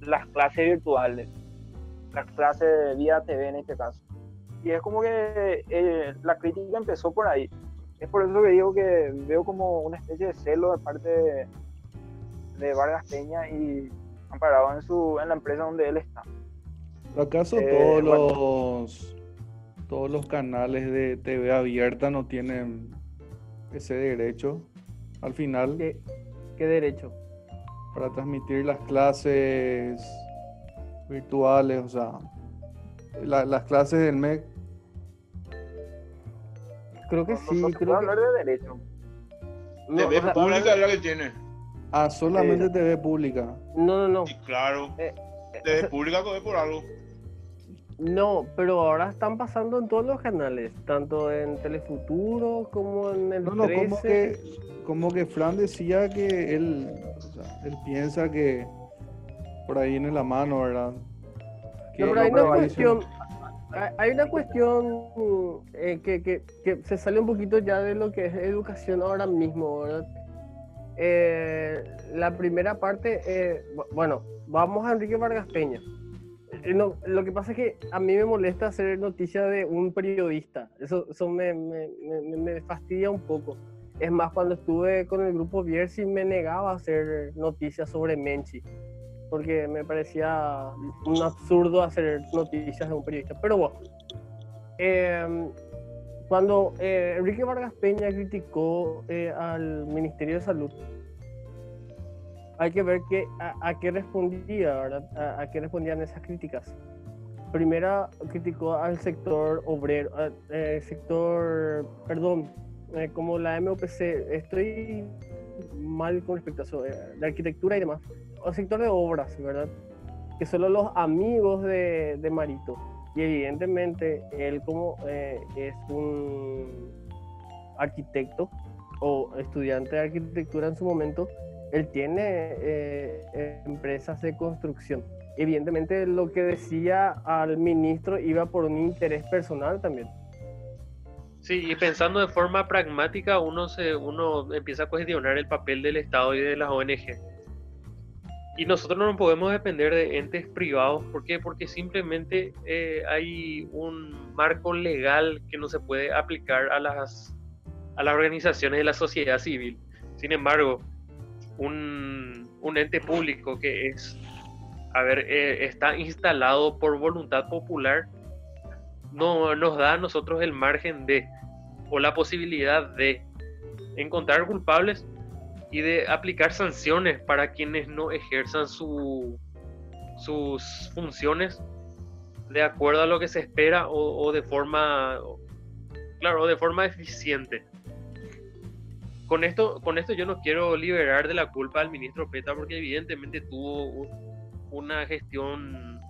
las clases virtuales, las clases vía TV en este caso. Y es como que eh, la crítica empezó por ahí. Es por eso que digo que veo como una especie de celo de parte de, de Vargas Peña y amparado en, su, en la empresa donde él está. ¿Acaso todos bueno. los todos los canales de TV abierta no tienen ese derecho al final ¿Qué, qué derecho? para transmitir las clases virtuales, o sea, la- las clases del MEC? Creo que No- sí, no creo que... hablar de derecho. No, TV o sea, pública es la que tiene. Ah, solamente Eh, TV pública. no, no, no. Y claro, Eh, TV o sea, pública coge por algo. No, pero ahora están pasando en todos los canales, tanto en Telefuturo como en el No, no, 13. como que, como que Fran decía que él, o sea, él piensa que por ahí viene la mano, ¿verdad? Que No, pero hay una cuestión, hay- una cuestión eh, que, que- que se sale un poquito ya de lo que es educación ahora mismo, ¿verdad? Eh, la primera parte, eh, bu- bueno, vamos a Enrique Vargas Peña. Eh, no, lo que pasa es que a mí me molesta hacer noticia de un periodista. Eso, eso me, me- me- me fastidia un poco. Es más, cuando estuve con el grupo Bierzi me negaba a hacer noticias sobre Menchi. Porque me parecía un absurdo hacer noticias de un periodista. Pero bueno, em, cuando eh, Enrique Vargas Peña criticó eh, al Ministerio de Salud, hay que ver que, a, qué respondía, ¿verdad? A, a qué respondían esas críticas. Primera criticó al sector obrero, al eh, sector, perdón, eh, como la MOPC, estoy mal con respecto a eso, eh, arquitectura y demás, al sector de obras, ¿verdad? Que solo los amigos de, Marito. Y evidentemente él como eh, es un arquitecto o estudiante de arquitectura en su momento, él tiene empresas de construcción. Evidentemente lo que decía al ministro iba por un interés personal también. Sí, y pensando de forma pragmática, uno, se, uno empieza a cuestionar el papel del Estado y de las ONG. Y nosotros no podemos depender de entes privados. ¿Por qué? Porque simplemente eh, hay un marco legal que no se puede aplicar a las, a las organizaciones de la sociedad civil. Sin embargo, un, un ente público que es, a ver, eh, está instalado por voluntad popular, no nos da a nosotros el margen de, o la posibilidad de encontrar culpables y de aplicar sanciones para quienes no ejerzan su, sus funciones de acuerdo a lo que se espera o, o de forma, claro, de forma eficiente. Con esto, con esto yo no quiero liberar de la culpa al ministro Peta porque evidentemente tuvo una gestión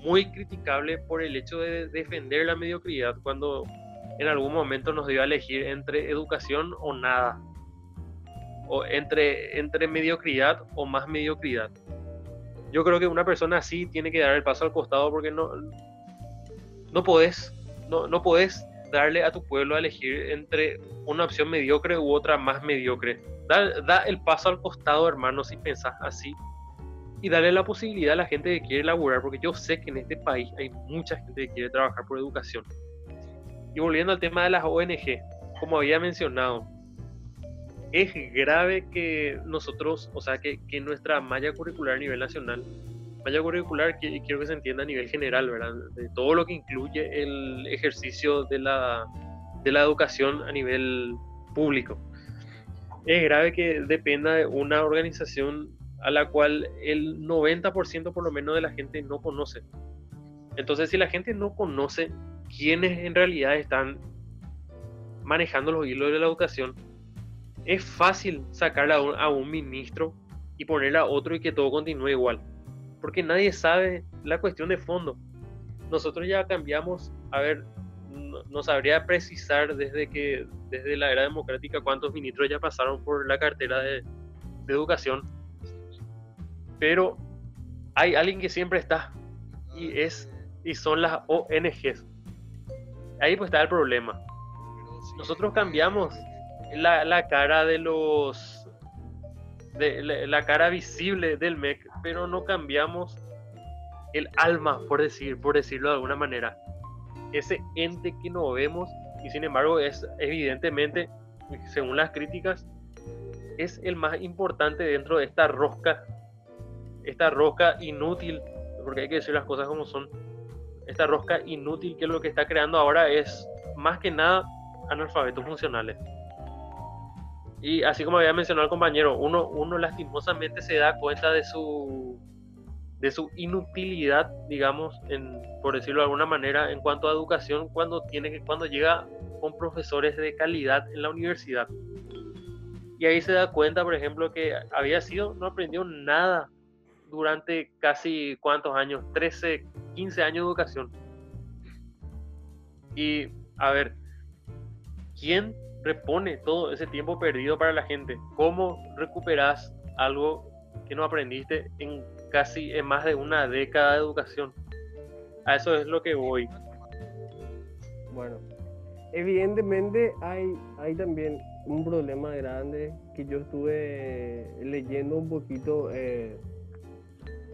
muy criticable por el hecho de defender la mediocridad cuando en algún momento nos dio a elegir entre educación o nada o entre, entre mediocridad o más mediocridad. Yo creo que una persona así tiene que dar el paso al costado porque no, no podés, no, no podés darle a tu pueblo a elegir entre una opción mediocre u otra más mediocre. Da, da el paso al costado, hermano, si pensás así. Y darle la posibilidad a la gente que quiere laburar, porque yo sé que en este país hay mucha gente que quiere trabajar por educación. Y volviendo al tema de las ONG, como había mencionado, es grave que nosotros, o sea, que, que nuestra malla curricular a nivel nacional, malla curricular que quiero que se entienda a nivel general, ¿verdad? De todo lo que incluye el ejercicio de la, de la educación a nivel público. Es grave que dependa de una organización a la cual el 90% por lo menos de la gente no conoce. Entonces, si la gente no conoce quiénes en realidad están manejando los hilos de la educación, es fácil sacar a un, a un ministro y ponerle a otro y que todo continúe igual. Porque nadie sabe la cuestión de fondo. Nosotros ya cambiamos, a ver, no, no sabría precisar desde que desde la era democrática cuántos ministros ya pasaron por la cartera de, de educación. Pero hay alguien que siempre está y es y son las ONGs. Ahí pues está el problema. Nosotros cambiamos la, la cara de los de la, la cara visible del MEC pero no cambiamos el alma, por decir, por decirlo de alguna manera. Ese ente que no vemos y sin embargo es evidentemente, según las críticas, es el más importante dentro de esta rosca, esta rosca inútil, porque hay que decir las cosas como son, esta rosca inútil que lo que está creando ahora es más que nada analfabetos funcionales. Y así como había mencionado el compañero, uno, uno lastimosamente se da cuenta de su, de su inutilidad, digamos, en, por decirlo de alguna manera, en cuanto a educación, cuando, tiene cuando llega con profesores de calidad en la universidad. Y ahí se da cuenta, por ejemplo, que había sido, no aprendió nada durante casi cuántos años, 13, 15 años de educación. Y a ver, ¿quién repone todo ese tiempo perdido para la gente? ¿Cómo recuperas algo que no aprendiste en casi en más de una década de educación? A eso es lo que voy. Bueno, evidentemente hay, hay también un problema grande que yo estuve leyendo un poquito eh,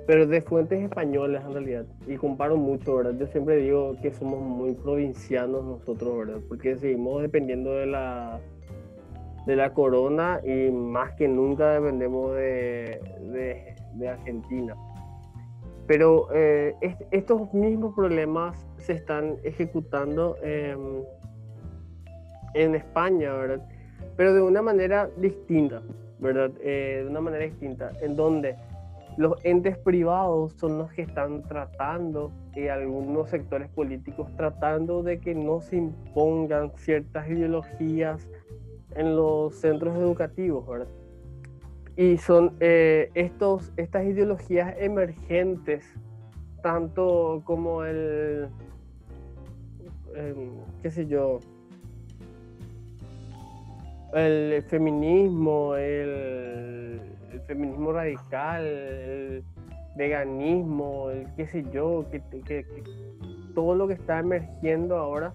pero de fuentes españolas en realidad. Y comparo mucho, ¿verdad? Yo siempre digo que somos muy provincianos nosotros, ¿verdad? Porque seguimos dependiendo de la, de la corona y más que nunca dependemos de, de, Argentina. Pero eh, estos mismos problemas se están ejecutando en España, ¿verdad? Pero de una manera distinta, ¿verdad? Eh, de una manera distinta, en donde los entes privados son los que están tratando, y algunos sectores políticos tratando de que no se impongan ciertas ideologías en los centros educativos, ¿verdad? Y son eh, estos, estas ideologías emergentes, tanto como el, em, qué sé yo, el feminismo, el el feminismo radical, el veganismo, el qué sé yo, que, todo lo que está emergiendo ahora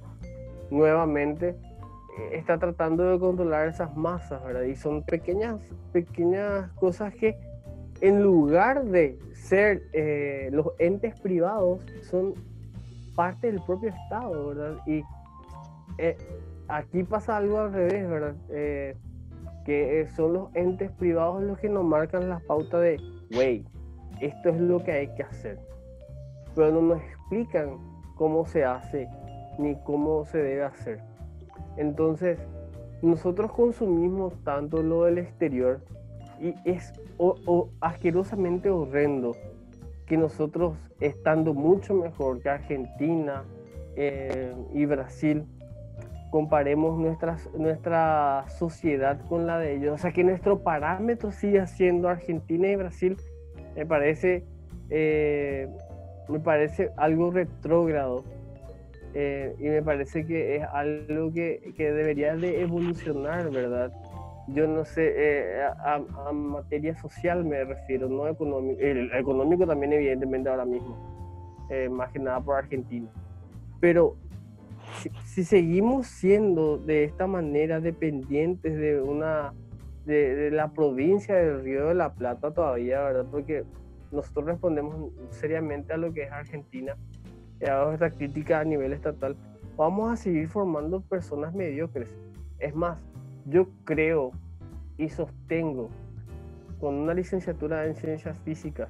nuevamente eh, está tratando de controlar esas masas, ¿verdad? Y son pequeñas, pequeñas cosas que en lugar de ser eh, los entes privados, son parte del propio Estado, ¿verdad? Y eh, aquí pasa algo al revés, ¿verdad? Que eh, son los entes privados los que nos marcan la pauta de, wey, esto es lo que hay que hacer. Pero no nos explican cómo se hace ni cómo se debe hacer. Entonces, nosotros consumimos tanto lo del exterior y es asquerosamente horrendo que nosotros, estando mucho mejor que Argentina eh, y Brasil, comparemos nuestra sociedad con la de ellos. O sea, que nuestro parámetro sigue siendo Argentina y Brasil, me parece, eh, me parece algo retrógrado. Eh, y me parece que es algo que, que, debería de evolucionar, ¿verdad? Yo no sé, eh, a, a, materia social me refiero, no económico. El económico también, evidentemente, ahora mismo, más que nada por Argentina. Pero si, seguimos siendo de esta manera dependientes de una de, la provincia del Río de la Plata todavía, ¿verdad? Porque nosotros respondemos seriamente a lo que es Argentina, y a nuestra crítica a nivel estatal, vamos a seguir formando personas mediocres. Es más, yo creo y sostengo con una licenciatura en ciencias físicas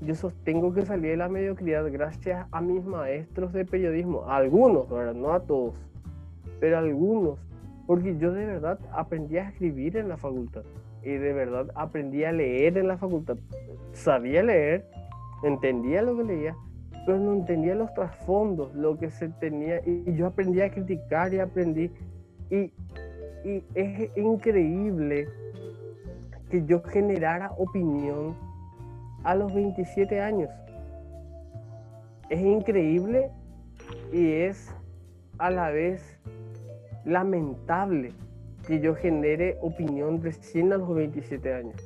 yo sostengo que salí de la mediocridad gracias a mis maestros de periodismo, algunos, no a todos, pero algunos, porque yo de verdad aprendí a escribir en la facultad y de verdad aprendí a leer en la facultad. Sabía leer, entendía lo que leía, pero no entendía los trasfondos, lo que se tenía, y yo aprendí a criticar y aprendí, y, y es increíble que yo generara opinión a los 27 años. Es increíble y es a la vez lamentable que yo genere opinión recién a los 27 años.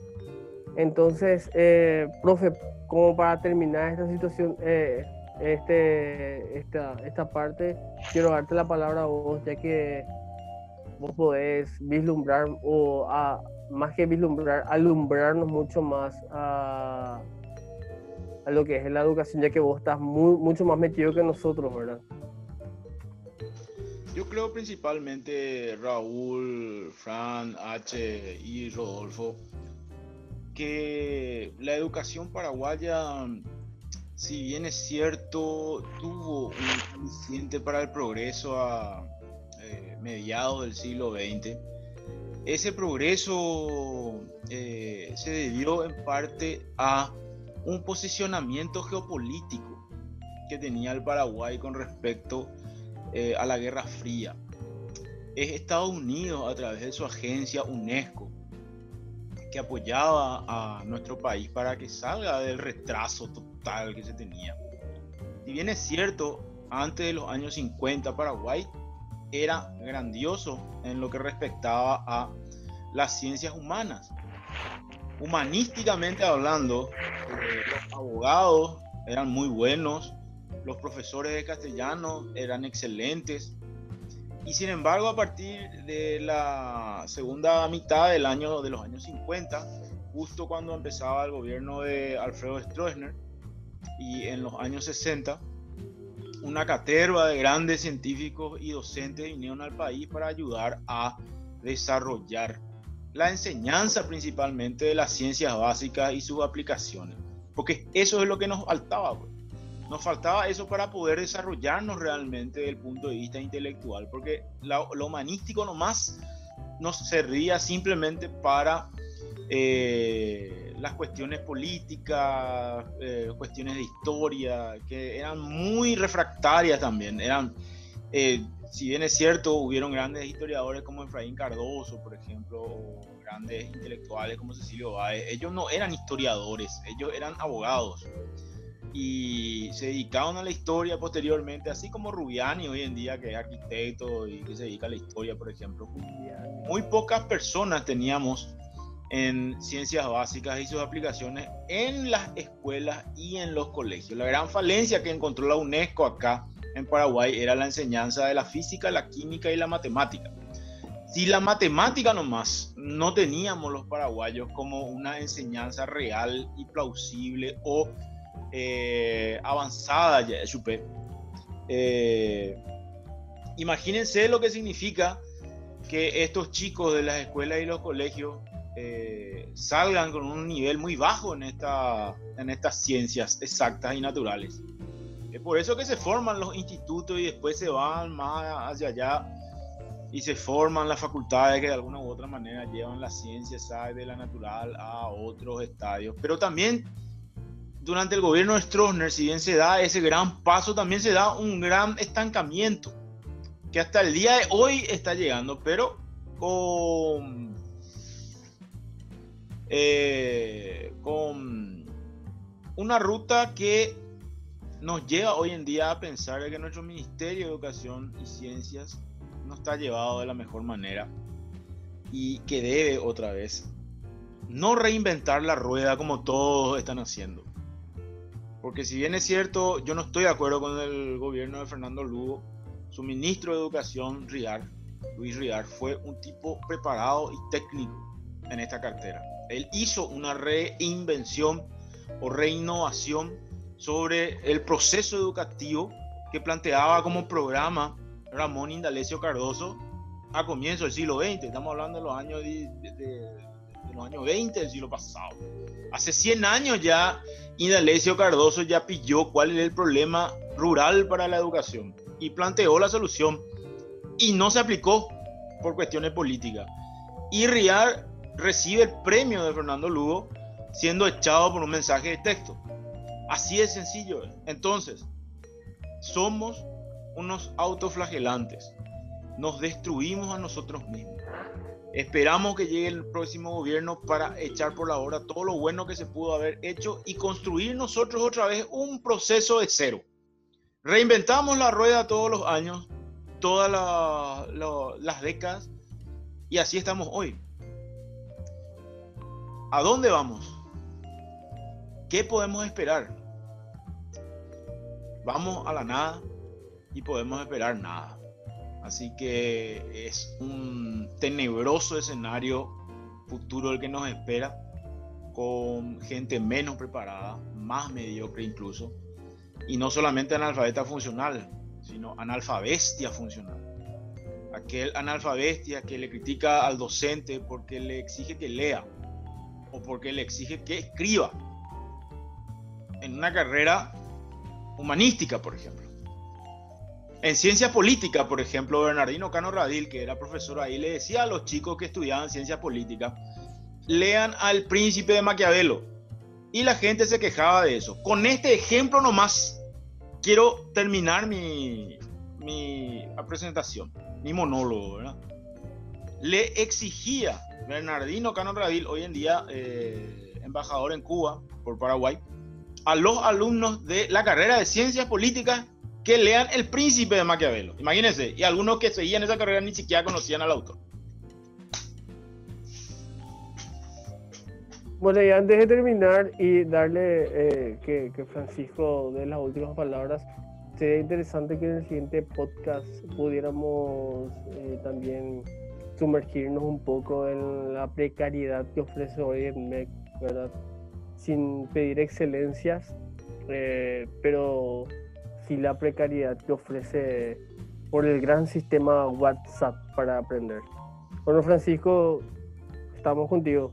Entonces, eh, profe, como para terminar esta situación, eh, este, esta, esta parte, quiero darte la palabra a vos, ya que vos podés vislumbrar o a, más que vislumbrar, alumbrarnos mucho más a, a lo que es la educación, ya que vos estás muy, mucho más metido que nosotros, ¿verdad? Yo creo principalmente Raúl, Fran, H y Rodolfo que la educación paraguaya, si bien es cierto, tuvo un aliciente para el progreso a eh, mediados del siglo XX, ese progreso eh, se debió en parte a un posicionamiento geopolítico que tenía el Paraguay con respecto eh, a la Guerra Fría. Es Estados Unidos a través de su agencia UNESCO que apoyaba a nuestro país para que salga del retraso total que se tenía. Si bien es cierto, antes de los años 50 Paraguay era grandioso en lo que respectaba a las ciencias humanas. Humanísticamente hablando, eh, los abogados eran muy buenos, los profesores de castellano eran excelentes, y sin embargo, a partir de la segunda mitad del año de los años 50, justo cuando empezaba el gobierno de Alfredo Stroessner, y en los años 60, una caterva de grandes científicos y docentes vinieron al país para ayudar a desarrollar la enseñanza principalmente de las ciencias básicas y sus aplicaciones, porque eso es lo que nos faltaba. Pues. Nos faltaba eso para poder desarrollarnos realmente desde el punto de vista intelectual, porque lo, humanístico nomás nos servía simplemente para eh, las cuestiones políticas, eh, cuestiones de historia, que eran muy refractarias también. Eran, eh, si bien es cierto, hubieron grandes historiadores como Efraín Cardoso, por ejemplo, o grandes intelectuales como Cecilio Báez, ellos no eran historiadores, ellos eran abogados y se dedicaron a la historia posteriormente, así como Rubiani hoy en día, que es arquitecto y que se dedica a la historia, por ejemplo. Muy pocas personas teníamos en ciencias básicas y sus aplicaciones en las escuelas y en los colegios. La gran falencia que encontró la UNESCO acá en Paraguay era la enseñanza de la física, la química y la matemática. Si la matemática nomás no teníamos los paraguayos como una enseñanza real y plausible o eh, avanzada ya supe. Eh, imagínense lo que significa que estos chicos de las escuelas y los colegios eh, salgan con un nivel muy bajo en, esta, en estas ciencias exactas y naturales. Es por eso que se forman los institutos y después se van más hacia allá y se forman las facultades que de alguna u otra manera llevan la ciencia de la natural a otros estadios. Pero también durante el gobierno de Stroessner, si bien se da ese gran paso, también se da un gran estancamiento que hasta el día de hoy está llegando, pero con, eh, con una ruta que nos lleva hoy en día a pensar que nuestro Ministerio de Educación y Ciencias no está llevado de la mejor manera y que debe otra vez no reinventar la rueda como todos están haciendo porque si bien es cierto, yo no estoy de acuerdo con el gobierno de Fernando Lugo, su ministro de Educación, Riar, Luis Riar, fue un tipo preparado y técnico en esta cartera. Él hizo una reinvención o reinnovación sobre el proceso educativo que planteaba como programa Ramón Indalecio Cardoso a comienzos del siglo XX. Estamos hablando de los años, de, los años 20 del siglo pasado. Hace 100 años ya Indalecio Cardoso ya pilló cuál era el problema rural para la educación y planteó la solución y no se aplicó por cuestiones políticas. Y Riar recibe el premio de Fernando Lugo siendo echado por un mensaje de texto. Así es sencillo. Entonces, somos unos autoflagelantes. Nos destruimos a nosotros mismos. Esperamos que llegue el próximo gobierno para echar por la obra todo lo bueno que se pudo haber hecho y construir nosotros otra vez un proceso de cero. Reinventamos la rueda todos los años, todas las décadas y así estamos hoy. ¿A dónde vamos? ¿Qué podemos esperar? Vamos a la nada y podemos esperar nada. Así que es un tenebroso escenario futuro el que nos espera, con gente menos preparada, más mediocre incluso. Y no solamente analfabeta funcional, sino analfabestia funcional. Aquel analfabestia que le critica al docente porque le exige que lea o porque le exige que escriba. En una carrera humanística, por ejemplo. En ciencia política, por ejemplo, Bernardino Cano Radil, que era profesor ahí, le decía a los chicos que estudiaban ciencia política, lean al príncipe de Maquiavelo. Y la gente se quejaba de eso. Con este ejemplo nomás, quiero terminar mi, mi presentación, mi monólogo, ¿verdad? Le exigía Bernardino Cano Radil, hoy en día eh, embajador en Cuba por Paraguay, a los alumnos de la carrera de ciencias políticas que lean El Príncipe de Maquiavelo. Imagínense, y algunos que seguían esa carrera ni siquiera conocían al autor. Bueno, y antes de terminar y darle eh, que, que, Francisco dé las últimas palabras, sería interesante que en el siguiente podcast pudiéramos eh, también sumergirnos un poco en la precariedad que ofrece hoy el MEC, ¿verdad? Sin pedir excelencias, eh, pero y la precariedad que ofrece por el gran sistema WhatsApp para aprender. Bueno, Francisco, estamos contigo.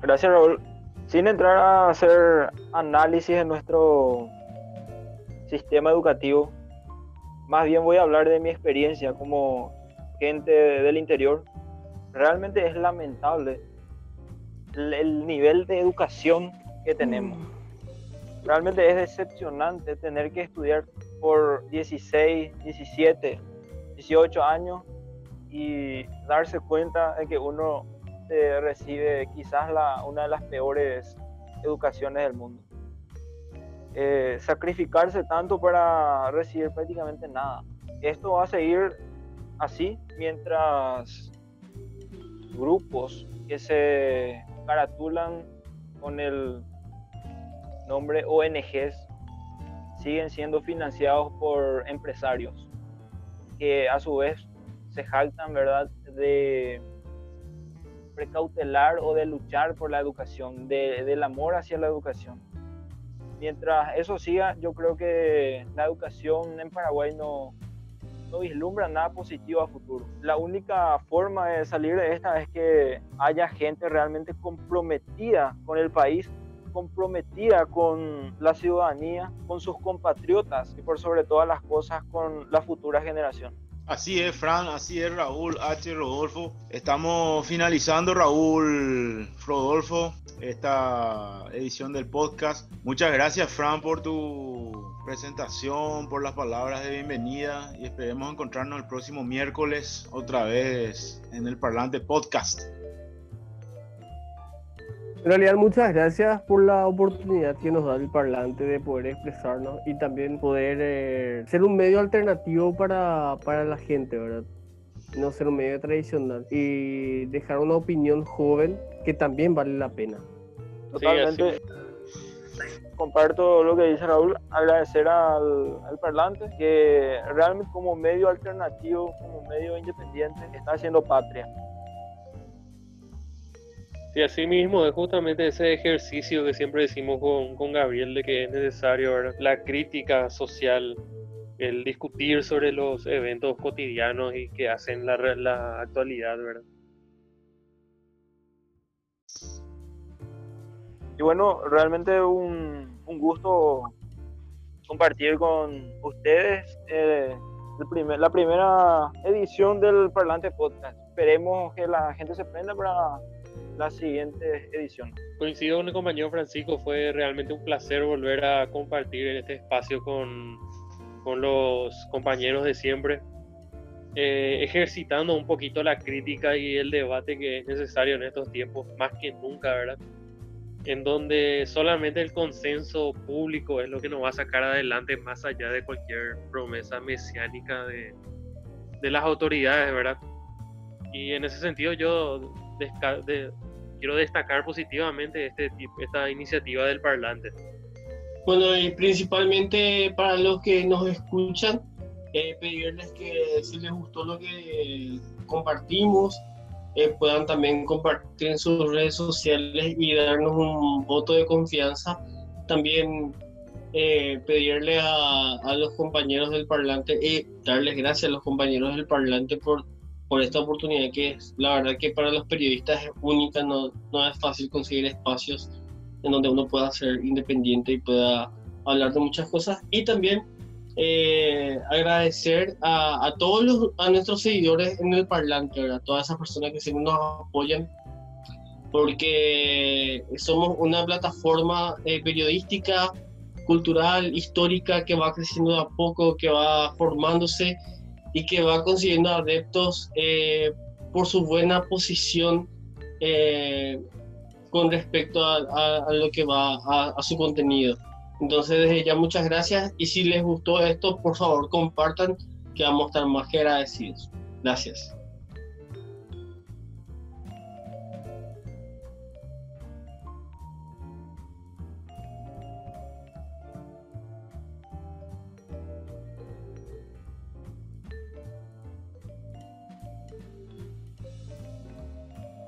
Gracias, Raúl. Sin entrar a hacer análisis de nuestro sistema educativo, más bien voy a hablar de mi experiencia como gente del interior. Realmente es lamentable el nivel de educación que tenemos realmente es decepcionante tener que estudiar por 16, 17, 18 años y darse cuenta de que uno recibe quizás la, una de las peores educaciones del mundo. Eh, sacrificarse tanto para recibir prácticamente nada. Esto va a seguir así mientras grupos que se caratulan con el nombre ONGs siguen siendo financiados por empresarios que a su vez se jaltan, ¿verdad?, de precautelar o de luchar por la educación, de, del amor hacia la educación. Mientras eso siga, yo creo que la educación en Paraguay no, no vislumbra nada positivo a futuro. La única forma de salir de esta es que haya gente realmente comprometida con el país comprometida con la ciudadanía, con sus compatriotas y por sobre todas las cosas con la futura generación. Así es, Fran, así es, Raúl H. Rodolfo. Estamos finalizando, Raúl Rodolfo, esta edición del podcast. Muchas gracias, Fran, por tu presentación, por las palabras de bienvenida y esperemos encontrarnos el próximo miércoles otra vez en el Parlante Podcast. En realidad, muchas gracias por la oportunidad que nos da el parlante de poder expresarnos y también poder eh, ser un medio alternativo para, para la gente, ¿verdad? No ser un medio tradicional y dejar una opinión joven que también vale la pena. Totalmente. Comparto lo que dice Raúl, agradecer al, al, parlante que realmente como medio alternativo, como medio independiente, está haciendo patria. Sí, así mismo es justamente ese ejercicio que siempre decimos con, con Gabriel de que es necesario, ¿verdad? la crítica social, el discutir sobre los eventos cotidianos y que hacen la, la actualidad, ¿verdad? Y bueno, realmente un, un gusto compartir con ustedes eh, el primer, la primera edición del Parlante Podcast. Esperemos que la gente se prenda para la siguiente edición. Coincido con el compañero Francisco, fue realmente un placer volver a compartir en este espacio con, con los compañeros de siempre, eh, ejercitando un poquito la crítica y el debate que es necesario en estos tiempos, más que nunca, ¿verdad? En donde solamente el consenso público es lo que nos va a sacar adelante más allá de cualquier promesa mesiánica de, de las autoridades, ¿verdad? Y en ese sentido yo de, quiero destacar positivamente este esta iniciativa del parlante. Bueno, y principalmente para los que nos escuchan, eh, pedirles que si les gustó lo que compartimos, eh, puedan también compartir en sus redes sociales y darnos un voto de confianza. También eh, pedirle a, a, los compañeros del parlante y darles gracias a los compañeros del parlante por, por esta oportunidad que es, la verdad que para los periodistas es única, no, no es fácil conseguir espacios en donde uno pueda ser independiente y pueda hablar de muchas cosas. Y también eh, agradecer a, todos los, a nuestros seguidores en el parlante, a todas esas personas que siempre nos apoyan, porque somos una plataforma eh, periodística, cultural, histórica, que va creciendo a poco, que va formándose y que va consiguiendo adeptos eh, por su buena posición eh, con respecto a, lo que va a, a su contenido. Entonces, desde ya muchas gracias y si les gustó esto, por favor compartan, que vamos a estar más que agradecidos. Gracias.